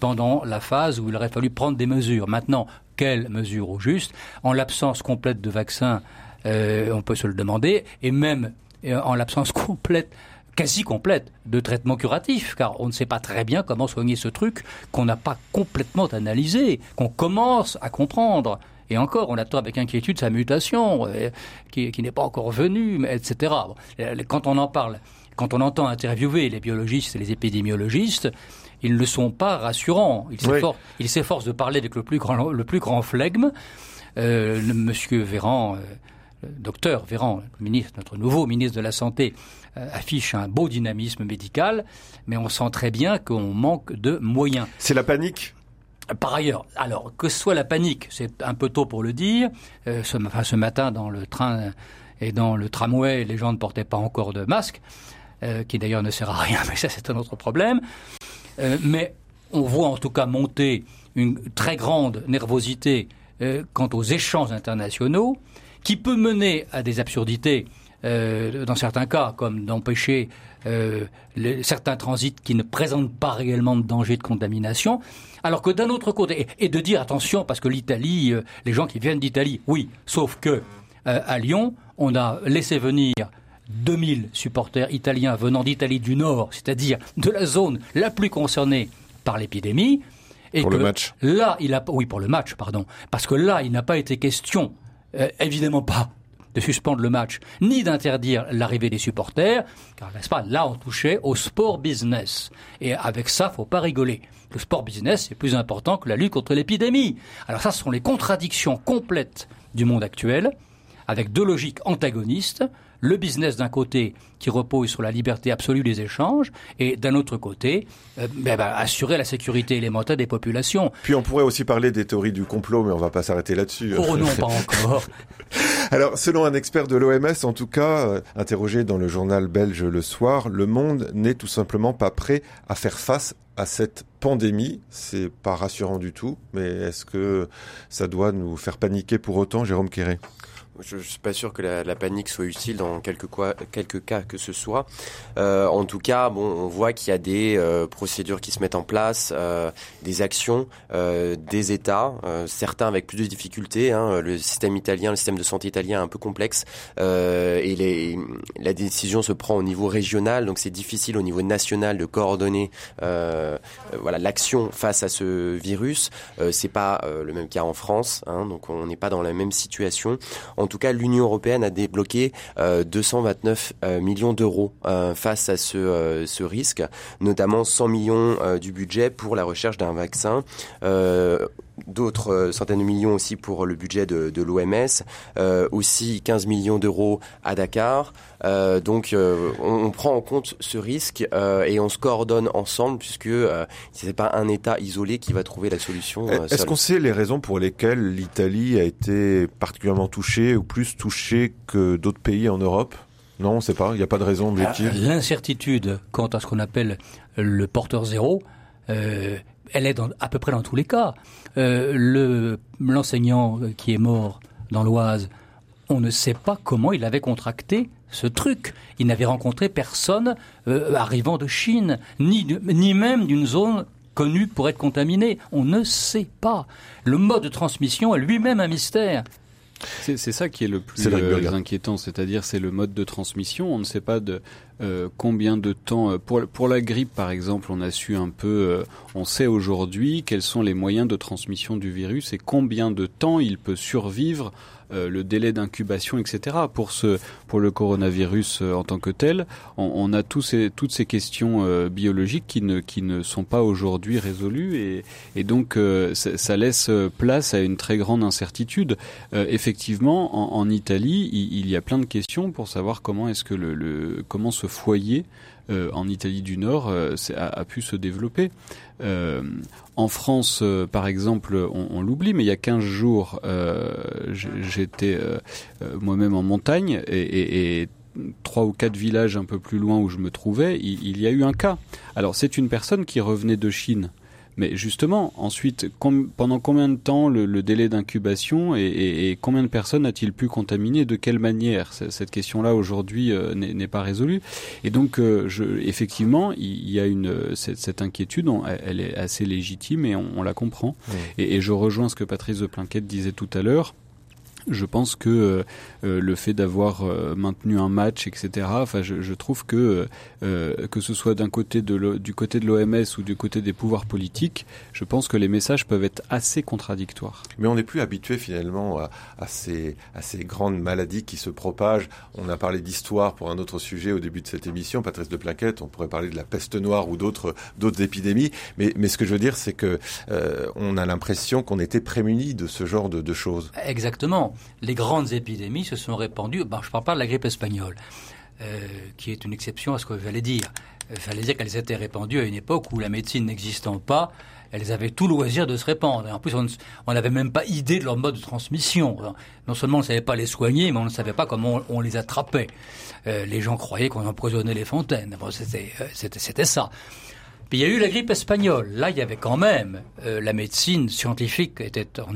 pendant la phase où il aurait fallu prendre des mesures. Maintenant, quelles mesures au juste? En l'absence complète de vaccins, euh, on peut se le demander, et même en l'absence complète quasi complète de traitement curatif, car on ne sait pas très bien comment soigner ce truc qu'on n'a pas complètement analysé, qu'on commence à comprendre. Et encore, on attend avec inquiétude sa mutation, euh, qui, n'est pas encore venue, etc. Quand on en parle, quand on entend interviewer les biologistes et les épidémiologistes, ils ne sont pas rassurants. Ils s'efforcent de parler avec le plus grand, le plus grand flegme. Euh, Monsieur Véran, euh, docteur Véran, ministre, notre nouveau ministre de la Santé, euh, affiche un beau dynamisme médical, mais on sent très bien qu'on manque de moyens. C'est la panique? Par ailleurs, alors que ce soit la panique, c'est un peu tôt pour le dire. Euh, ce, enfin, ce matin, dans le train et dans le tramway, les gens ne portaient pas encore de masque, qui d'ailleurs ne sert à rien, mais ça c'est un autre problème. Euh, mais on voit en tout cas monter une très grande nervosité quant aux échanges internationaux, qui peut mener à des absurdités dans certains cas, comme d'empêcher certains transits qui ne présentent pas réellement de danger de contamination. Alors que d'un autre côté, et, de dire attention, parce que l'Italie, euh, les gens qui viennent d'Italie, oui, sauf que euh, à Lyon, on a laissé venir 2000 supporters italiens venant d'Italie du Nord, c'est-à-dire de la zone la plus concernée par l'épidémie. Et pour le match. Là, il a, oui, pour le match, pardon, parce que là, il n'a pas été question, euh, évidemment pas, de suspendre le match, ni d'interdire l'arrivée des supporters, car n'est-ce pas, là on touchait au sport business. Et avec ça, faut pas rigoler. Le sport business est plus important que la lutte contre l'épidémie. Alors ça, ce sont les contradictions complètes du monde actuel, avec deux logiques antagonistes. Le business d'un côté qui repose sur la liberté absolue des échanges et d'un autre côté euh, ben, ben, assurer la sécurité élémentaire des populations. Puis on pourrait aussi parler des théories du complot, mais on va pas s'arrêter là-dessus. Oh non, pas encore. Alors, selon un expert de l'OMS, en tout cas, euh, interrogé dans le journal belge Le Soir, le monde n'est tout simplement pas prêt à faire face à cette pandémie. C'est pas rassurant du tout, mais est-ce que ça doit nous faire paniquer pour autant, Jérôme Quéré je, ne suis pas sûr que la, la, panique soit utile dans quelques, quoi, quelques cas que ce soit. Euh, en tout cas, bon, on voit qu'il y a des euh, procédures qui se mettent en place, euh, des actions euh, des États, euh, certains avec plus de difficultés. Hein, le système italien, le système de santé italien est un peu complexe et les, la décision se prend au niveau régional, donc c'est difficile au niveau national de coordonner l'action face à ce virus. c'est pas le même cas en France, hein, donc on n'est pas dans la même situation. Tout cas, l'Union européenne a débloqué 229 euh, euh, millions d'euros euh, face à ce, ce, risque, notamment 100 millions du budget pour la recherche d'un vaccin d'autres euh, centaines de millions aussi pour le budget de, de l'OMS, euh, aussi 15 millions d'euros à Dakar. Euh, donc euh, on, on, prend en compte ce risque euh, et on se coordonne ensemble puisque euh, ce n'est pas un État isolé qui va trouver la solution. Est-ce qu'on sait les raisons pour lesquelles l'Italie a été particulièrement touchée ou plus touchée que d'autres pays en Europe? Non, on ne sait pas. Il n'y a pas de raison objective. L'incertitude quant à ce qu'on appelle le porteur zéro, euh, elle est dans, à peu près dans tous les cas. Euh, le l'enseignant qui est mort dans l'Oise, on ne sait pas comment il avait contracté ce truc. Il n'avait rencontré personne euh, arrivant de Chine, ni, ni même d'une zone connue pour être contaminée. On ne sait pas. Le mode de transmission est lui-même un mystère. C'est ça qui est le plus euh, inquiétant, c'est-à-dire c'est le mode de transmission. On ne sait pas de euh, combien de temps euh, pour pour la grippe par exemple, on a su un peu, on sait aujourd'hui quels sont les moyens de transmission du virus et combien de temps il peut survivre euh, le délai d'incubation, etc. Pour ce, pour le coronavirus euh, en tant que tel, on, a tous ces, toutes ces questions euh, biologiques qui ne, qui ne sont pas aujourd'hui résolues et, et donc ça laisse place à une très grande incertitude. effectivement, en, en Italie, il, il, y a plein de questions pour savoir comment est-ce que le, le comment foyer euh, en Italie du Nord euh, a, pu se développer. Euh, en France, par exemple, on, l'oublie, mais il y a 15 jours, j'étais moi-même en montagne et, trois ou quatre villages un peu plus loin où je me trouvais, il y a eu un cas. Alors c'est une personne qui revenait de Chine. Mais justement, ensuite, pendant combien de temps le, délai d'incubation et, combien de personnes a-t-il pu contaminer? De quelle manière? Cette question-là aujourd'hui euh, n'est pas résolue. Et donc, euh, je, effectivement, il y a une cette, inquiétude, elle est assez légitime et on, la comprend. Et, je rejoins ce que Patrice de Plinquette disait tout à l'heure je pense que euh, euh, le fait d'avoir euh, maintenu un match, etc. Enfin, je, je trouve que que ce soit d'un côté de du côté de l'OMS ou du côté des pouvoirs politiques, je pense que les messages peuvent être assez contradictoires. Mais on n'est plus habitué finalement à, à, ces à ces grandes maladies qui se propagent. On a parlé d'histoire pour un autre sujet au début de cette émission, Patrice de Plaquette. On pourrait parler de la peste noire ou d'autres d'autres épidémies. Mais mais ce que je veux dire, c'est que on a l'impression qu'on était prémunis de ce genre de, de choses. Exactement les grandes épidémies se sont répandues. je ne parle pas de la grippe espagnole, euh, qui est une exception à ce que j'allais dire. Il fallait dire qu'elles étaient répandues à une époque où la médecine n'existant pas, elles avaient tout loisir de se répandre. Et en plus, on n'avait même pas idée de leur mode de transmission. Non seulement on ne savait pas les soigner, mais on ne savait pas comment on, les attrapait. Euh, les gens croyaient qu'on empoisonnait les fontaines. Bon, euh, c'était ça. Il y a eu la grippe espagnole. Là, il y avait quand même euh, la médecine scientifique était, on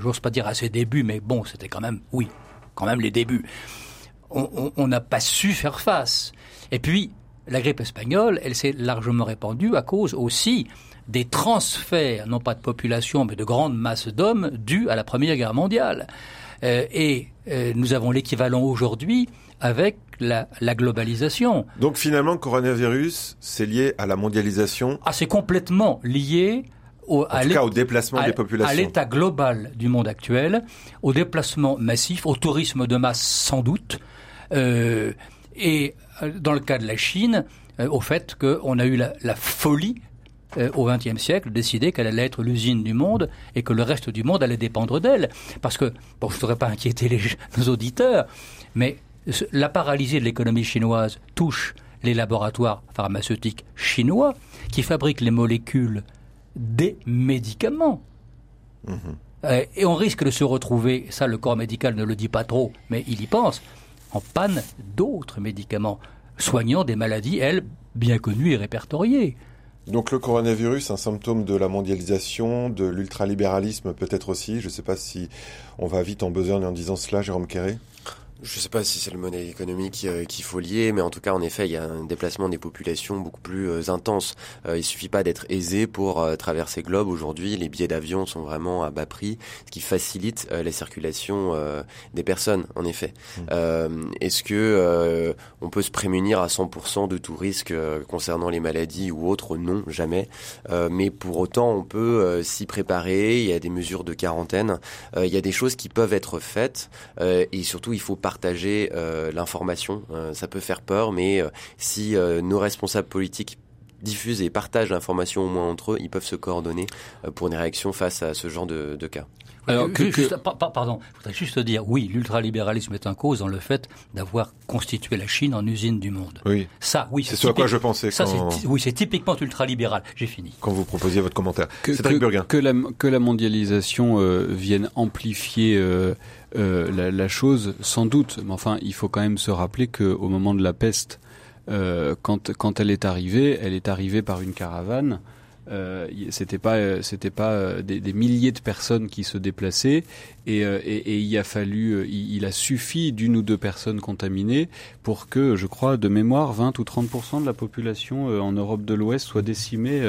j'ose pas dire à ses débuts, mais bon, c'était quand même, oui, quand même les débuts. On n'a pas su faire face. Et puis, la grippe espagnole, elle s'est largement répandue à cause aussi des transferts, non pas de population, mais de grandes masses d'hommes dus à la Première Guerre mondiale. Euh, et euh, nous avons l'équivalent aujourd'hui avec la, la, globalisation. Donc finalement, le coronavirus, c'est lié à la mondialisation Ah, c'est complètement lié au, à au déplacement des populations. À l'état global du monde actuel, au déplacement massif, au tourisme de masse sans doute, euh, et euh, dans le cas de la Chine, euh, au fait qu'on a eu la, la folie euh, au XXe siècle, décider qu'elle allait être l'usine du monde et que le reste du monde allait dépendre d'elle. Parce que, bon, je ne voudrais pas inquiéter les, nos auditeurs, mais la paralysie de l'économie chinoise touche les laboratoires pharmaceutiques chinois qui fabriquent les molécules des médicaments. Mhm. Euh, et on risque de se retrouver, ça le corps médical ne le dit pas trop, mais il y pense, en panne d'autres médicaments soignant des maladies, elles, bien connues et répertoriées. Donc le coronavirus, un symptôme de la mondialisation, de l'ultralibéralisme peut-être aussi. Je ne sais pas si on va vite en besogne en disant cela, Jérôme Quéré. Je ne sais pas si c'est le modèle économique euh, qu'il faut lier, mais en tout cas, en effet, il y a un déplacement des populations beaucoup plus euh, intense. Euh, il suffit pas d'être aisé pour traverser le globe. Aujourd'hui, les billets d'avion sont vraiment à bas prix, ce qui facilite la circulation des personnes, en effet. Mmh. Est-ce que on peut se prémunir à 100% de tout risque concernant les maladies ou autres? Non, jamais. mais pour autant, on peut s'y préparer. Il y a des mesures de quarantaine. il y a des choses qui peuvent être faites. et surtout, il faut pas partager euh, l'information. Euh, ça peut faire peur, mais euh, si nos responsables politiques diffusent et partagent l'information au moins entre eux, ils peuvent se coordonner pour une réaction face à ce genre de, cas. Alors, que, pardon, je voudrais juste dire, oui, l'ultralibéralisme est en cause dans le fait d'avoir constitué la Chine en usine du monde. Oui. Ça, oui. C'est ce à quoi je pensais. Ça, oui, c'est typiquement ultralibéral. J'ai fini. Quand vous proposiez votre commentaire. Que, que, la, que la mondialisation vienne amplifier euh, la, la, chose, sans doute, mais enfin, il faut quand même se rappeler qu'au moment de la peste, euh, quand, quand elle est arrivée, elle est arrivée par une caravane euh, c'était pas euh, c'était pas euh, des, des, milliers de personnes qui se déplaçaient et, euh, et, et il a fallu il, a suffi d'une ou deux personnes contaminées pour que je crois de mémoire 20 ou 30% de la population en Europe de l'Ouest soit décimée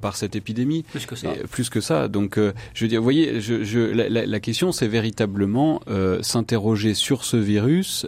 par cette épidémie. Plus que ça. Plus que ça. Donc je veux dire vous voyez je, je la, la, question c'est véritablement s'interroger sur ce virus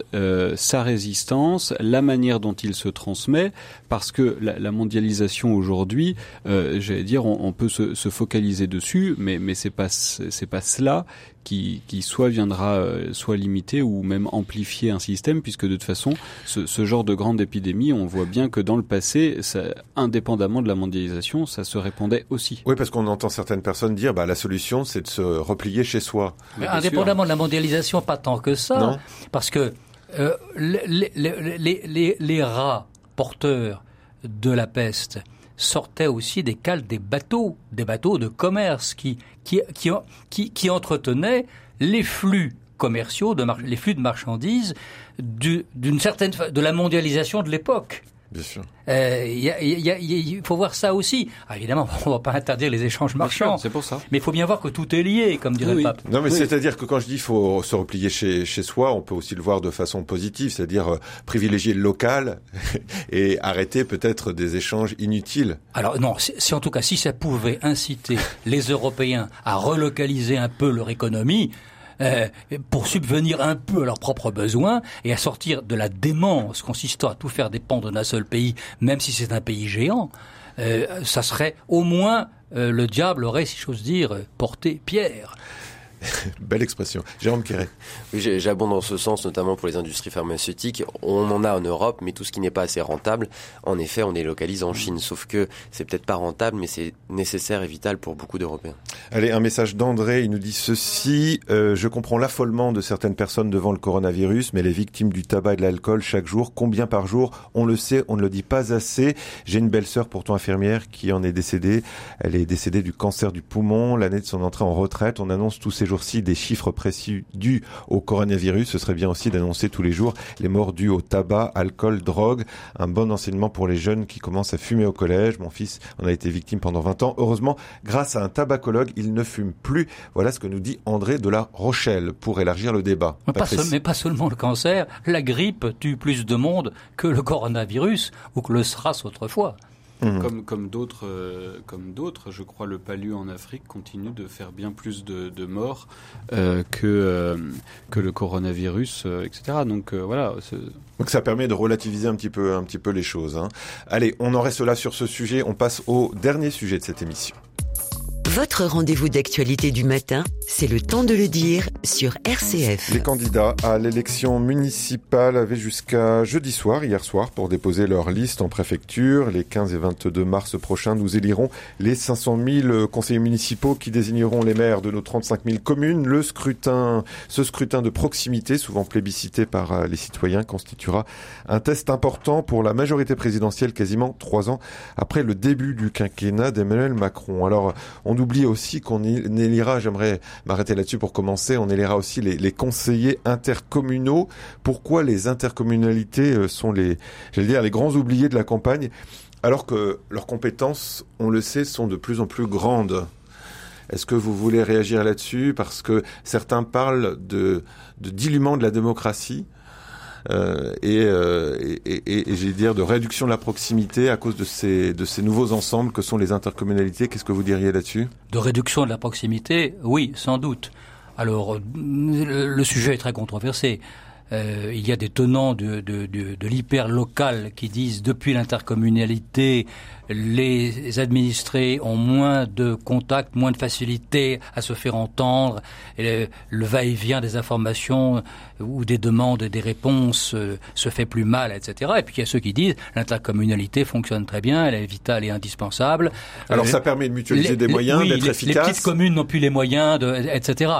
sa résistance la manière dont il se transmet parce que la, la mondialisation aujourd'hui euh, j'allais dire, on, peut se, focaliser dessus, mais mais c'est pas c'est pas cela qui, qui soit viendra euh, soit limiter ou même amplifier un système, puisque de toute façon, ce, genre de grande épidémie, on voit bien que dans le passé, ça, indépendamment de la mondialisation, ça se répandait aussi. Oui, parce qu'on entend certaines personnes dire, bah la solution, c'est de se replier chez soi. Mais indépendamment de la mondialisation, pas tant que ça, parce que euh, les, les, les rats porteurs de la peste sortaient aussi des cales des bateaux, des bateaux de commerce qui, qui, qui, qui, entretenaient les flux commerciaux, de les flux de marchandises d'une certaine de la mondialisation de l'époque. Bien sûr. Euh, il faut voir ça aussi. Ah, évidemment, on ne va pas interdire les échanges marchands. C'est pour ça. Mais il faut bien voir que tout est lié, comme dirait le pape. Non, mais c'est-à-dire que quand je dis faut se replier chez, chez soi, on peut aussi le voir de façon positive, c'est-à-dire euh, privilégier le local et arrêter peut-être des échanges inutiles. Alors non, si en tout cas si ça pouvait inciter les Européens à relocaliser un peu leur économie, euh, pour subvenir un peu à leurs propres besoins et à sortir de la démence consistant à tout faire dépendre d'un seul pays, même si c'est un pays géant, euh, ça serait au moins euh, le diable aurait, si j'ose dire, porté pierre. Belle expression. Jérôme Quéret. Oui, j'abonde dans ce sens, notamment pour les industries pharmaceutiques. On en a en Europe, mais tout ce qui n'est pas assez rentable, en effet, on les localise en Chine. Sauf que c'est peut-être pas rentable, mais c'est nécessaire et vital pour beaucoup d'Européens. Allez, un message d'André. Il nous dit ceci. Euh, je comprends l'affolement de certaines personnes devant le coronavirus, mais les victimes du tabac et de l'alcool chaque jour, combien par jour? On le sait, on ne le dit pas assez. J'ai une belle sœur, pourtant infirmière, qui en est décédée. Elle est décédée du cancer du poumon l'année de son entrée en retraite. On annonce tous ces jours des chiffres précis dus au coronavirus, ce serait bien aussi d'annoncer tous les jours les morts dues au tabac, alcool, drogue. Un bon enseignement pour les jeunes qui commencent à fumer au collège. Mon fils en a été victime pendant 20 ans. Heureusement, grâce à un tabacologue, il ne fume plus. Voilà ce que nous dit André de la Rochelle pour élargir le débat. Mais pas, mais pas seulement le cancer. La grippe tue plus de monde que le coronavirus ou que le SRAS autrefois. Mmh. Comme, comme d'autres, euh, comme d'autres, je crois le palu en Afrique continue de faire bien plus de, de morts euh, que euh, que le coronavirus, euh, etc. Donc voilà. Donc ça permet de relativiser un petit peu, un petit peu les choses. Hein. Allez, on en reste là sur ce sujet. On passe au dernier sujet de cette émission. Votre rendez-vous d'actualité du matin, c'est le temps de le dire sur RCF. Les candidats à l'élection municipale avaient jusqu'à jeudi soir, hier soir, pour déposer leur liste en préfecture. Les 15 et 22 mars prochains, nous élirons les 500 000 conseillers municipaux qui désigneront les maires de nos 35 000 communes. Le scrutin, ce scrutin de proximité, souvent plébiscité par euh, les citoyens, constituera un test important pour la majorité présidentielle quasiment trois ans après le début du quinquennat d'Emmanuel Macron. Alors, on oublie aussi qu'on élira, j'aimerais m'arrêter là-dessus pour commencer, on élira aussi les, conseillers intercommunaux. Pourquoi les intercommunalités euh, sont les, j'allais dire, les grands oubliés de la campagne, alors que leurs compétences, on le sait, sont de plus en plus grandes? Est-ce que vous voulez réagir là-dessus? Parce que certains parlent de, de de la démocratie. Euh, euh, et, et, et, j'ai dire de réduction de la proximité à cause de ces, de ces nouveaux ensembles que sont les intercommunalités. Qu'est-ce que vous diriez là-dessus? De réduction de la proximité, oui, sans doute. Alors, le sujet est très controversé. Euh, il y a des tenants de, de, de, de l'hyper local qui disent depuis l'intercommunalité, les administrés ont moins de contacts, moins de facilité à se faire entendre, et le, va-et-vient des informations ou des demandes et des réponses euh, se fait plus mal, etc. Et puis il y a ceux qui disent l'intercommunalité fonctionne très bien, elle est vitale et indispensable. Alors euh, ça permet de mutualiser des moyens, d'être efficace. Les petites communes n'ont plus les moyens, de, etc.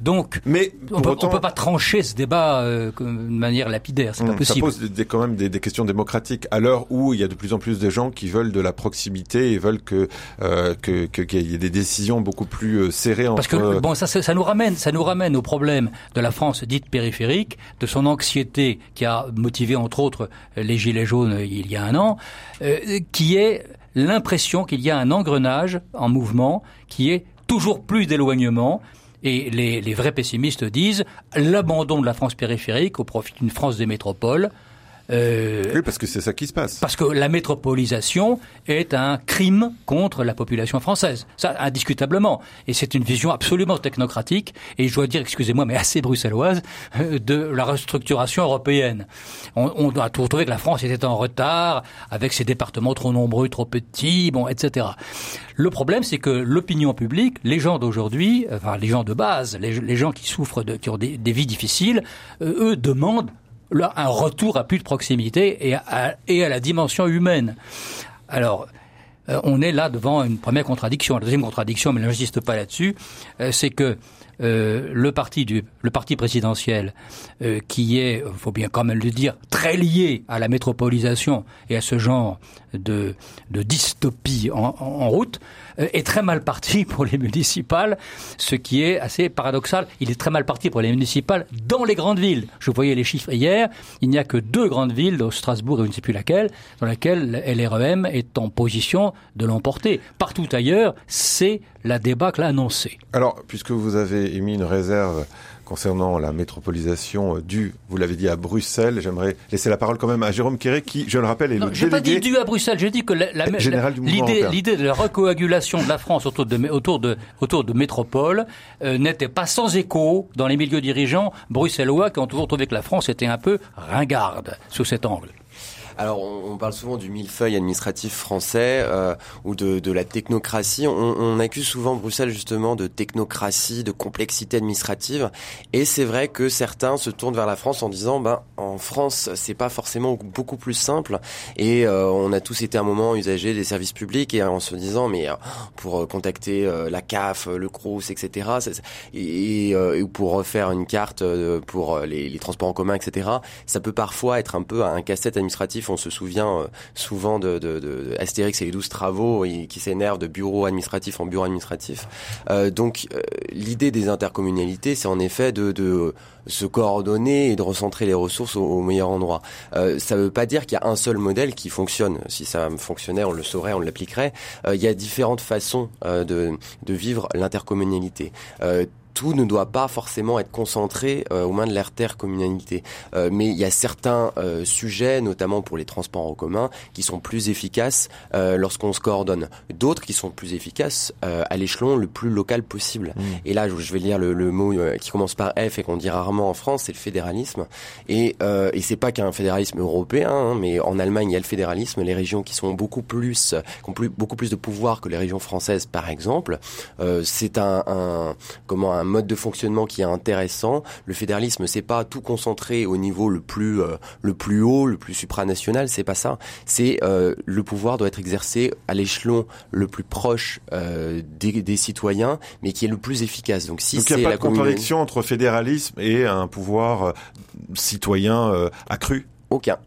Donc, mais on peut, peut pas trancher ce débat euh, de manière lapidaire, c'est pas possible. Ça pose des, quand même des, des questions démocratiques à l'heure où il y a de plus en plus de gens qui veulent de la proximité et veulent que euh, qu'il que, y ait des décisions beaucoup plus euh, serrées entre. Parce que bon, ça, ça nous ramène, ça nous ramène au problème de la France dite périphérique, de son anxiété qui a motivé entre autres les gilets jaunes il y a un an, euh, qui est l'impression qu'il y a un engrenage en mouvement qui est toujours plus d'éloignement. Et les, les, vrais pessimistes disent l'abandon de la France périphérique au profit d'une France des métropoles, euh, oui, parce que c'est ça qui se passe. Parce que la métropolisation est un crime contre la population française, ça indiscutablement. Et c'est une vision absolument technocratique et je dois dire, excusez-moi, mais assez bruxelloise euh, de la restructuration européenne. On, on doit trouver que la France était en retard avec ses départements trop nombreux, trop petits, bon, etc. Le problème, c'est que l'opinion publique, les gens d'aujourd'hui, enfin les gens de base, les, gens qui souffrent de, qui ont des, vies difficiles, euh, eux demandent un retour à plus de proximité et à, et à la dimension humaine. Alors, euh, on est là devant une première contradiction. La deuxième contradiction, mais n'insiste pas là-dessus, euh, c'est que euh, le parti du le parti présidentiel euh, qui est, faut bien quand même le dire, très lié à la métropolisation et à ce genre de, de dystopie en, en, route, est très mal parti pour les municipales, ce qui est assez paradoxal. Il est très mal parti pour les municipales dans les grandes villes. Je voyais les chiffres hier, il n'y a que deux grandes villes, Strasbourg et je ne sais plus laquelle, dans laquelle LREM est en position de l'emporter. Partout ailleurs, c'est la débâcle annoncée. Alors, puisque vous avez émis une réserve concernant la métropolisation due, vous l'avez dit, à Bruxelles. J'aimerais laisser la parole quand même à Jérôme Quéré, qui, je le rappelle, est non, le délégué... pas dit due à Bruxelles, j'ai dit que l'idée de la recoagulation de la France autour de, autour de, autour de métropole euh, n'était pas sans écho dans les milieux dirigeants bruxellois qui ont toujours trouvé que la France était un peu ringarde sous cet angle. Alors, on, parle souvent du millefeuille administratif français euh, ou de, la technocratie. On, accuse souvent Bruxelles justement de technocratie, de complexité administrative. Et c'est vrai que certains se tournent vers la France en disant, ben, en France, c'est pas forcément beaucoup plus simple. Et euh, on a tous été un moment usagers des services publics et en se disant, mais euh, pour contacter la CAF, le CROUS, etc. Et, et, pour refaire une carte pour les, les transports en commun, etc. Ça peut parfois être un peu un casse-tête administratif on se souvient euh, souvent de, de, Astérix et les douze travaux qui s'énervent de bureau administratif en bureau administratif. Euh, donc euh, l'idée des intercommunalités, c'est en effet de, se coordonner et de recentrer les ressources au, meilleur endroit. ça ne veut pas dire qu'il y a un seul modèle qui fonctionne. Si ça fonctionnait, on le saurait, on l'appliquerait. il y a différentes façons de, de vivre l'intercommunalité tout ne doit pas forcément être concentré euh, aux mains de l'intercommunalité. Euh, mais il y a certains euh, sujets, notamment pour les transports en commun, qui sont plus efficaces euh, lorsqu'on se coordonne. D'autres qui sont plus efficaces à l'échelon le plus local possible. Mmh. Et là, je vais lire le, le mot qui commence par F et qu'on dit rarement en France, c'est le fédéralisme. Et, et c'est pas qu'un fédéralisme européen, hein, mais en Allemagne, il y a le fédéralisme. Les régions qui sont beaucoup plus, qui ont plus, beaucoup plus de pouvoir que les régions françaises, par exemple, c'est un, un comment un mode de fonctionnement qui est intéressant. Le fédéralisme, c'est pas tout concentré au niveau le plus euh, le plus haut, le plus supranational, c'est pas ça. C'est euh, le pouvoir doit être exercé à l'échelon le plus proche euh, des, des, citoyens, mais qui est le plus efficace. Donc si c'est il n'y a pas de contradiction entre fédéralisme et un pouvoir citoyen accru? Aucun.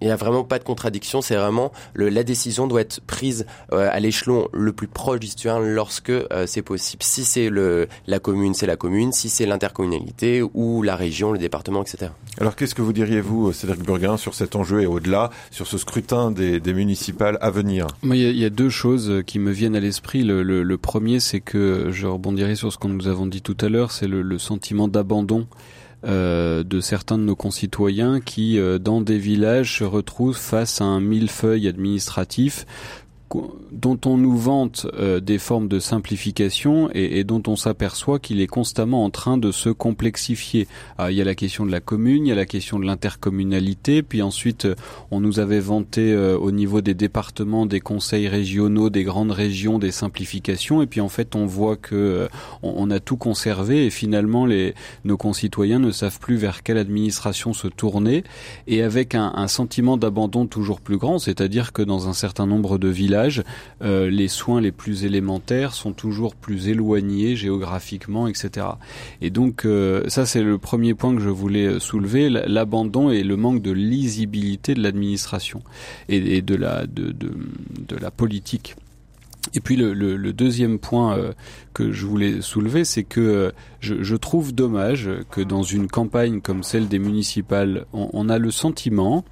Il n'y a vraiment pas de contradiction, c'est vraiment le, la décision doit être prise euh, à l'échelon le plus proche du citoyen lorsque euh, c'est possible. Si c'est le la commune, c'est la commune. Si c'est l'intercommunalité ou la région, le département, etc. Alors qu'est-ce que vous diriez vous, Cédric Burguin, sur cet enjeu et au-delà, sur ce scrutin des, des municipales à venir? Il y, y, a deux choses qui me viennent à l'esprit. Le, le, le, premier, c'est que je rebondirai sur ce que nous avons dit tout à l'heure, c'est le, le sentiment d'abandon euh, de certains de nos concitoyens qui, euh, dans des villages, se retrouvent face à un millefeuille administratif dont on nous vante euh, des formes de simplification et, et dont on s'aperçoit qu'il est constamment en train de se complexifier. Ah, il y a la question de la commune, il y a la question de l'intercommunalité, puis ensuite euh, on nous avait vanté euh, au niveau des départements, des conseils régionaux, des grandes régions, des simplifications, et puis en fait on voit que on, on, a tout conservé et finalement les, nos concitoyens ne savent plus vers quelle administration se tourner et avec un, un sentiment d'abandon toujours plus grand, c'est-à-dire que dans un certain nombre de villages euh, les soins les plus élémentaires sont toujours plus éloignés géographiquement, etc. Et donc euh, ça c'est le premier point que je voulais soulever, l'abandon et le manque de lisibilité de l'administration et, de la politique. Et puis le, deuxième point euh, que je voulais soulever, c'est que je, trouve dommage que dans une campagne comme celle des municipales, on a le sentiment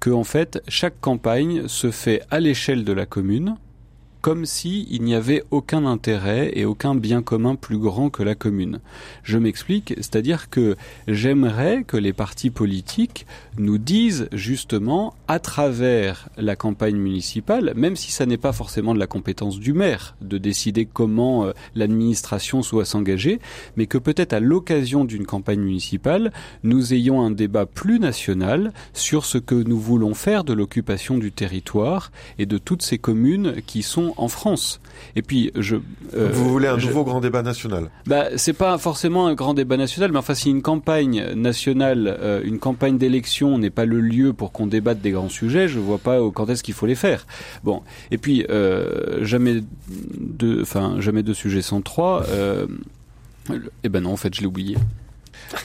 que en fait chaque campagne se fait à l'échelle de la commune comme si n'y avait aucun intérêt et aucun bien commun plus grand que la commune. Je m'explique, c'est-à-dire que j'aimerais que les partis politiques nous disent justement à travers la campagne municipale, même si ça n'est pas forcément de la compétence du maire de décider comment euh, l'administration soit s'engager, mais que peut-être à l'occasion d'une campagne municipale, nous ayons un débat plus national sur ce que nous voulons faire de l'occupation du territoire et de toutes ces communes qui sont en France. Et puis je. Euh, Vous voulez un nouveau grand débat national? Bah c'est pas forcément un grand débat national, mais enfin si une campagne nationale, euh, une campagne d'élection n'est pas le lieu pour qu'on débatte des grands sujets, je vois pas quand est-ce qu'il faut les faire. Bon. Et puis euh, jamais deux, enfin jamais deux sujets sans trois. eh ben non, en fait je l'ai oublié.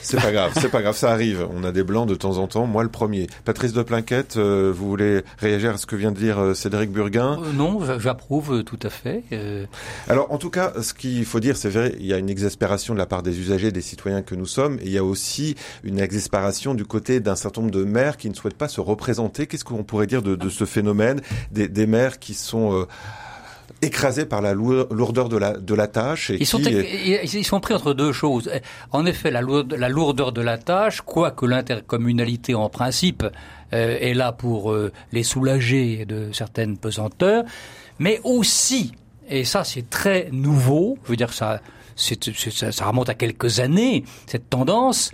C'est pas grave, c'est pas grave, ça arrive. On a des blancs de temps en temps. Moi, le premier. Patrice de Plinquette, euh, vous voulez réagir à ce que vient de dire euh, Cédric Burguin? Euh, Non, j'approuve tout à fait. Alors, en tout cas, ce qu'il faut dire, c'est vrai, il y a une exaspération de la part des usagers, des citoyens que nous sommes, et il y a aussi une exaspération du côté d'un certain nombre de maires qui ne souhaitent pas se représenter. Qu'est-ce qu'on pourrait dire de, de ce phénomène? Des, des maires qui sont écrasés par la lourdeur de la, de la tâche. Et ils, sont, ils sont pris entre deux choses. En effet, la, la lourdeur de la tâche, quoique l'intercommunalité en principe euh, est là pour euh, les soulager de certaines pesanteurs, mais aussi, et ça c'est très nouveau, je veux dire ça, ça, ça remonte à quelques années, cette tendance,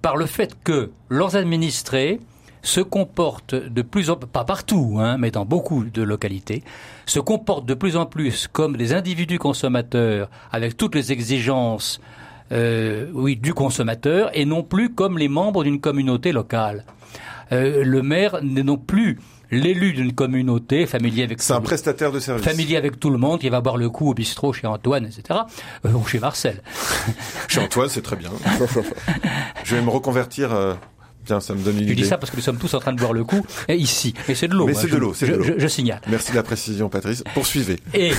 par le fait que leurs administrés se comportent de plus en plus, pas partout, hein, mais dans beaucoup de localités, se comportent de plus en plus comme des individus consommateurs avec toutes les exigences euh, oui, du consommateur et non plus comme les membres d'une communauté locale. Euh, le maire n'est non plus l'élu d'une communauté, familier avec c'est un prestataire de service, familier avec tout le monde, qui va boire le coup au bistrot chez Antoine, etc. Euh, ou chez Marcel. chez Antoine, c'est très bien. Je vais me reconvertir. Tiens, ça me donne une idée. Je dis ça parce que nous sommes tous en train de boire le coup et ici. Mais c'est de l'eau. Mais c'est de l'eau, c'est de l'eau. Je, signale. Merci de la précision, Patrice. Poursuivez. Et,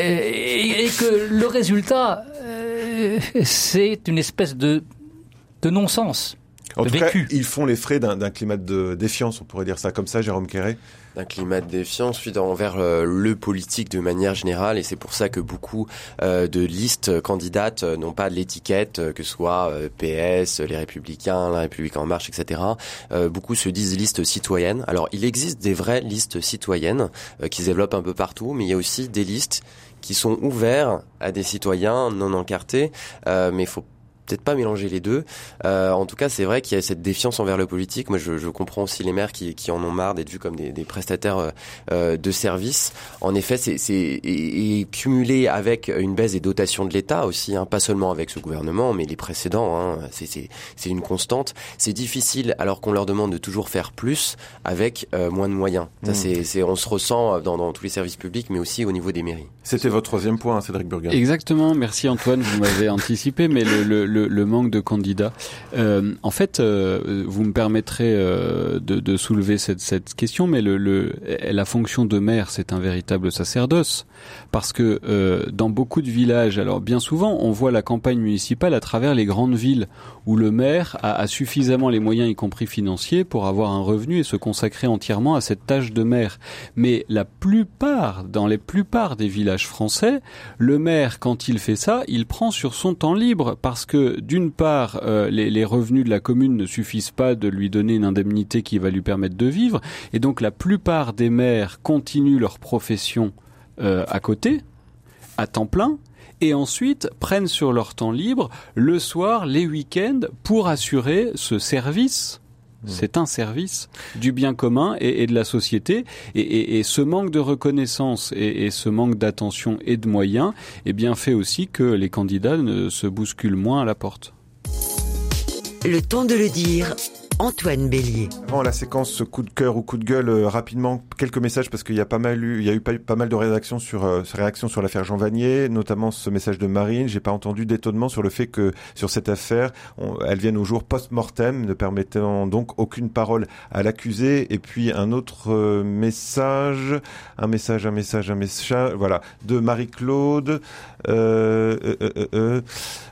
et, et que le résultat, euh, c'est une espèce de, de non-sens. En tout cas, ils font les frais d'un climat de défiance, on pourrait dire ça comme ça, Jérôme Quéré d'un climat de défiance suite envers euh, le politique de manière générale et c'est pour ça que beaucoup euh, de listes candidates euh, n'ont pas de l'étiquette que ce soit PS, les Républicains, la République en marche, etc. beaucoup se disent listes citoyennes. Alors il existe des vraies listes citoyennes qui se développent un peu partout, mais il y a aussi des listes qui sont ouvertes à des citoyens non encartés, mais faut peut-être pas mélanger les deux. Euh, en tout cas, c'est vrai qu'il y a cette défiance envers le politique. Moi, je, je comprends aussi les maires qui, qui en ont marre d'être vus comme des, des prestataires euh, euh de services. En effet, c'est et, cumulé avec une baisse des dotations de l'État aussi, hein, pas seulement avec ce gouvernement, mais les précédents. Hein, c'est une constante. C'est difficile alors qu'on leur demande de toujours faire plus avec euh, moins de moyens. Ça, mmh. c'est on se ressent dans, dans, tous les services publics, mais aussi au niveau des mairies. C'était votre troisième point, hein, Cédric Burger. Exactement. Merci Antoine. Vous m'avez anticipé, mais le, manque de candidats. Euh, en fait, euh, vous me permettrez euh, de, soulever cette, question, mais la fonction de maire, c'est un véritable sacerdoce, parce que dans beaucoup de villages, alors bien souvent, on voit la campagne municipale à travers les grandes villes, où le maire a, a suffisamment les moyens, y compris financiers, pour avoir un revenu et se consacrer entièrement à cette tâche de maire. Mais la plupart, dans les plupart des villages français, le maire, quand il fait ça, il prend sur son temps libre, parce que d'une part, euh, les, revenus de la commune ne suffisent pas de lui donner une indemnité qui va lui permettre de vivre, et donc la plupart des maires continuent leur profession euh, à côté, à temps plein, et ensuite prennent sur leur temps libre le soir, les week-ends, pour assurer ce service. C'est un service du bien commun et, de la société. Et, ce manque de reconnaissance et, ce manque d'attention et de moyens, eh bien, fait aussi que les candidats ne se bousculent moins à la porte. Le temps de le dire Antoine Bélier. Avant la séquence coup de cœur ou coup de gueule, euh, rapidement quelques messages parce qu'il y a pas mal eu, il y a eu pas, mal de réactions sur euh, réactions sur l'affaire Jean Vanier, notamment ce message de Marine. J'ai pas entendu d'étonnement sur le fait que sur cette affaire, elle vienne au jour post-mortem, ne permettant donc aucune parole à l'accusé. Et puis un autre euh, message, un message, un message, un message, voilà, de Marie-Claude. Euh, euh, euh,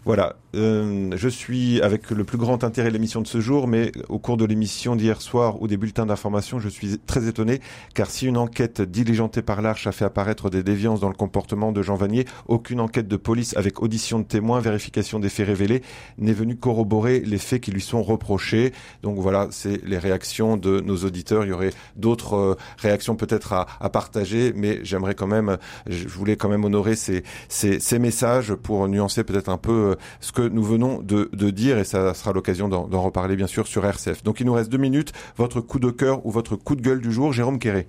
voilà, je suis avec le plus grand intérêt l'émission de ce jour, mais au cours de l'émission d'hier soir ou des bulletins d'information, je suis très étonné, car si une enquête diligentée par l'Arche a fait apparaître des déviances dans le comportement de Jean Vanier, aucune enquête de police avec audition de témoins, vérification des faits révélés, n'est venue corroborer les faits qui lui sont reprochés. Donc voilà, c'est les réactions de nos auditeurs. Il y aurait d'autres réactions peut-être à, à, partager, mais j'aimerais quand même, je voulais quand même honorer ces, ces, ces messages pour nuancer peut-être un peu euh, ce que nous venons de, de dire et ça sera l'occasion d'en reparler bien sûr sur RCF. Donc il nous reste deux minutes. Votre coup de cœur ou votre coup de gueule du jour, Jérôme Quéré?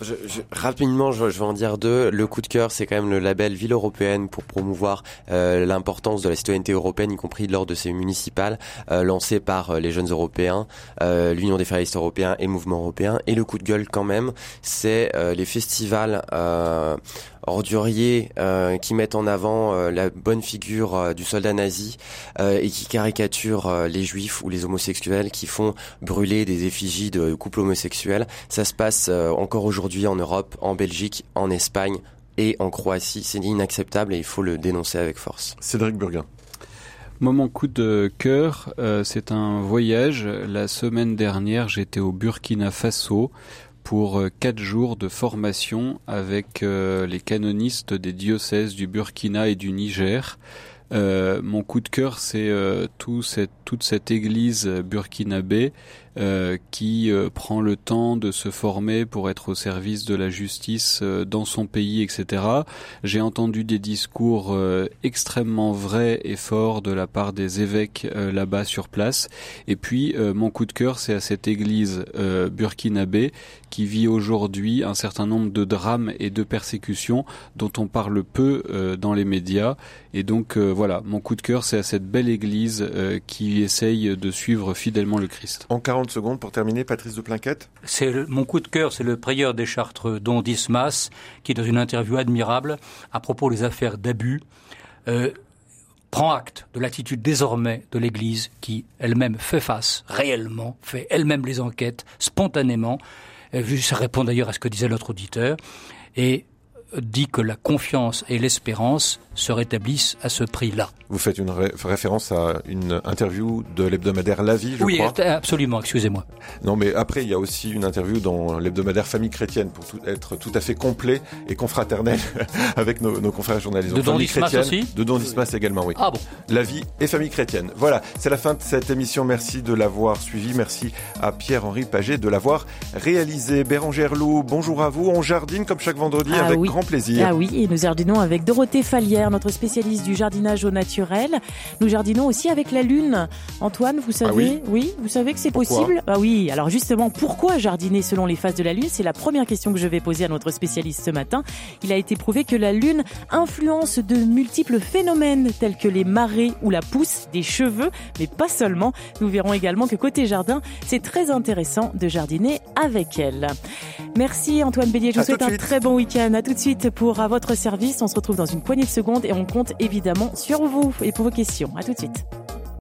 Je, je, rapidement, je, je, vais en dire deux. Le coup de cœur, c'est quand même le label Ville européenne pour promouvoir euh, l'importance de la citoyenneté européenne, y compris lors de ces municipales, euh, lancées par euh, les jeunes européens, euh, l'Union des fédéralistes européens et Mouvement européen. Et le coup de gueule quand même, c'est les festivals orduriers euh, qui mettent en avant euh, la bonne figure euh, du soldat nazi et qui caricaturent les juifs ou les homosexuels qui font brûler des effigies de couples homosexuels. Ça se passe encore aujourd'hui en Europe, en Belgique, en Espagne et en Croatie. C'est inacceptable et il faut le dénoncer avec force. Cédric Burguin. Moment coup de cœur, c'est un voyage. La semaine dernière, j'étais au Burkina Faso pour quatre jours de formation avec les canonistes des diocèses du Burkina et du Niger. Euh, mon coup de cœur, c'est euh, tout cette, toute cette église burkinabé euh, qui euh, prend le temps de se former pour être au service de la justice euh, dans son pays, etc. J'ai entendu des discours extrêmement vrais et forts de la part des évêques là-bas sur place. Et puis, mon coup de cœur, c'est à cette église burkinabé qui vit aujourd'hui un certain nombre de drames et de persécutions dont on parle peu dans les médias. Et donc, voilà, mon coup de cœur, c'est à cette belle église qui essaye de suivre fidèlement le Christ. En 40 secondes pour terminer, Patrice de Plinquette. C'est mon coup de cœur, c'est le prieur des Chartres, Don Dismas, qui dans une interview admirable à propos des affaires d'abus, euh, prend acte de l'attitude désormais de l'Église qui elle-même fait face réellement, fait elle-même les enquêtes spontanément. Ça répond d'ailleurs à ce que disait l'autre auditeur. Et dit que la confiance et l'espérance se rétablissent à ce prix-là. Vous faites une référence à une interview de l'hebdomadaire La Vie, je oui, crois. Oui, absolument, excusez-moi. Non, mais après, il y a aussi une interview dans l'hebdomadaire Famille chrétienne pour être tout à fait complet et confraternel avec nos, confrères journalistes. De Don Dismas aussi De Don Dismas également, oui. Ah bon La Vie et Famille chrétienne. Voilà, c'est la fin de cette émission. Merci de l'avoir suivi. Merci à Pierre-Henri Paget de l'avoir réalisé. Bérangère Lou, bonjour à vous. On jardine comme chaque vendredi ah avec grand plaisir. Ah oui, et nous jardinons avec Dorothée Falière, notre spécialiste du jardinage au naturel. Nous jardinons aussi avec la lune. Antoine, vous savez, ah oui, vous savez que c'est possible? Ah oui, alors justement, pourquoi jardiner selon les phases de la lune? C'est la première question que je vais poser à notre spécialiste ce matin. Il a été prouvé que la lune influence de multiples phénomènes tels que les marées ou la pousse des cheveux, mais pas seulement. Nous verrons également que côté jardin, c'est très intéressant de jardiner avec elle. Merci Antoine Bélier, je vous souhaite un très bon week-end. À tout de suite pour à votre service. On se retrouve dans une poignée de secondes et on compte évidemment sur vous et pour vos questions. À tout de suite.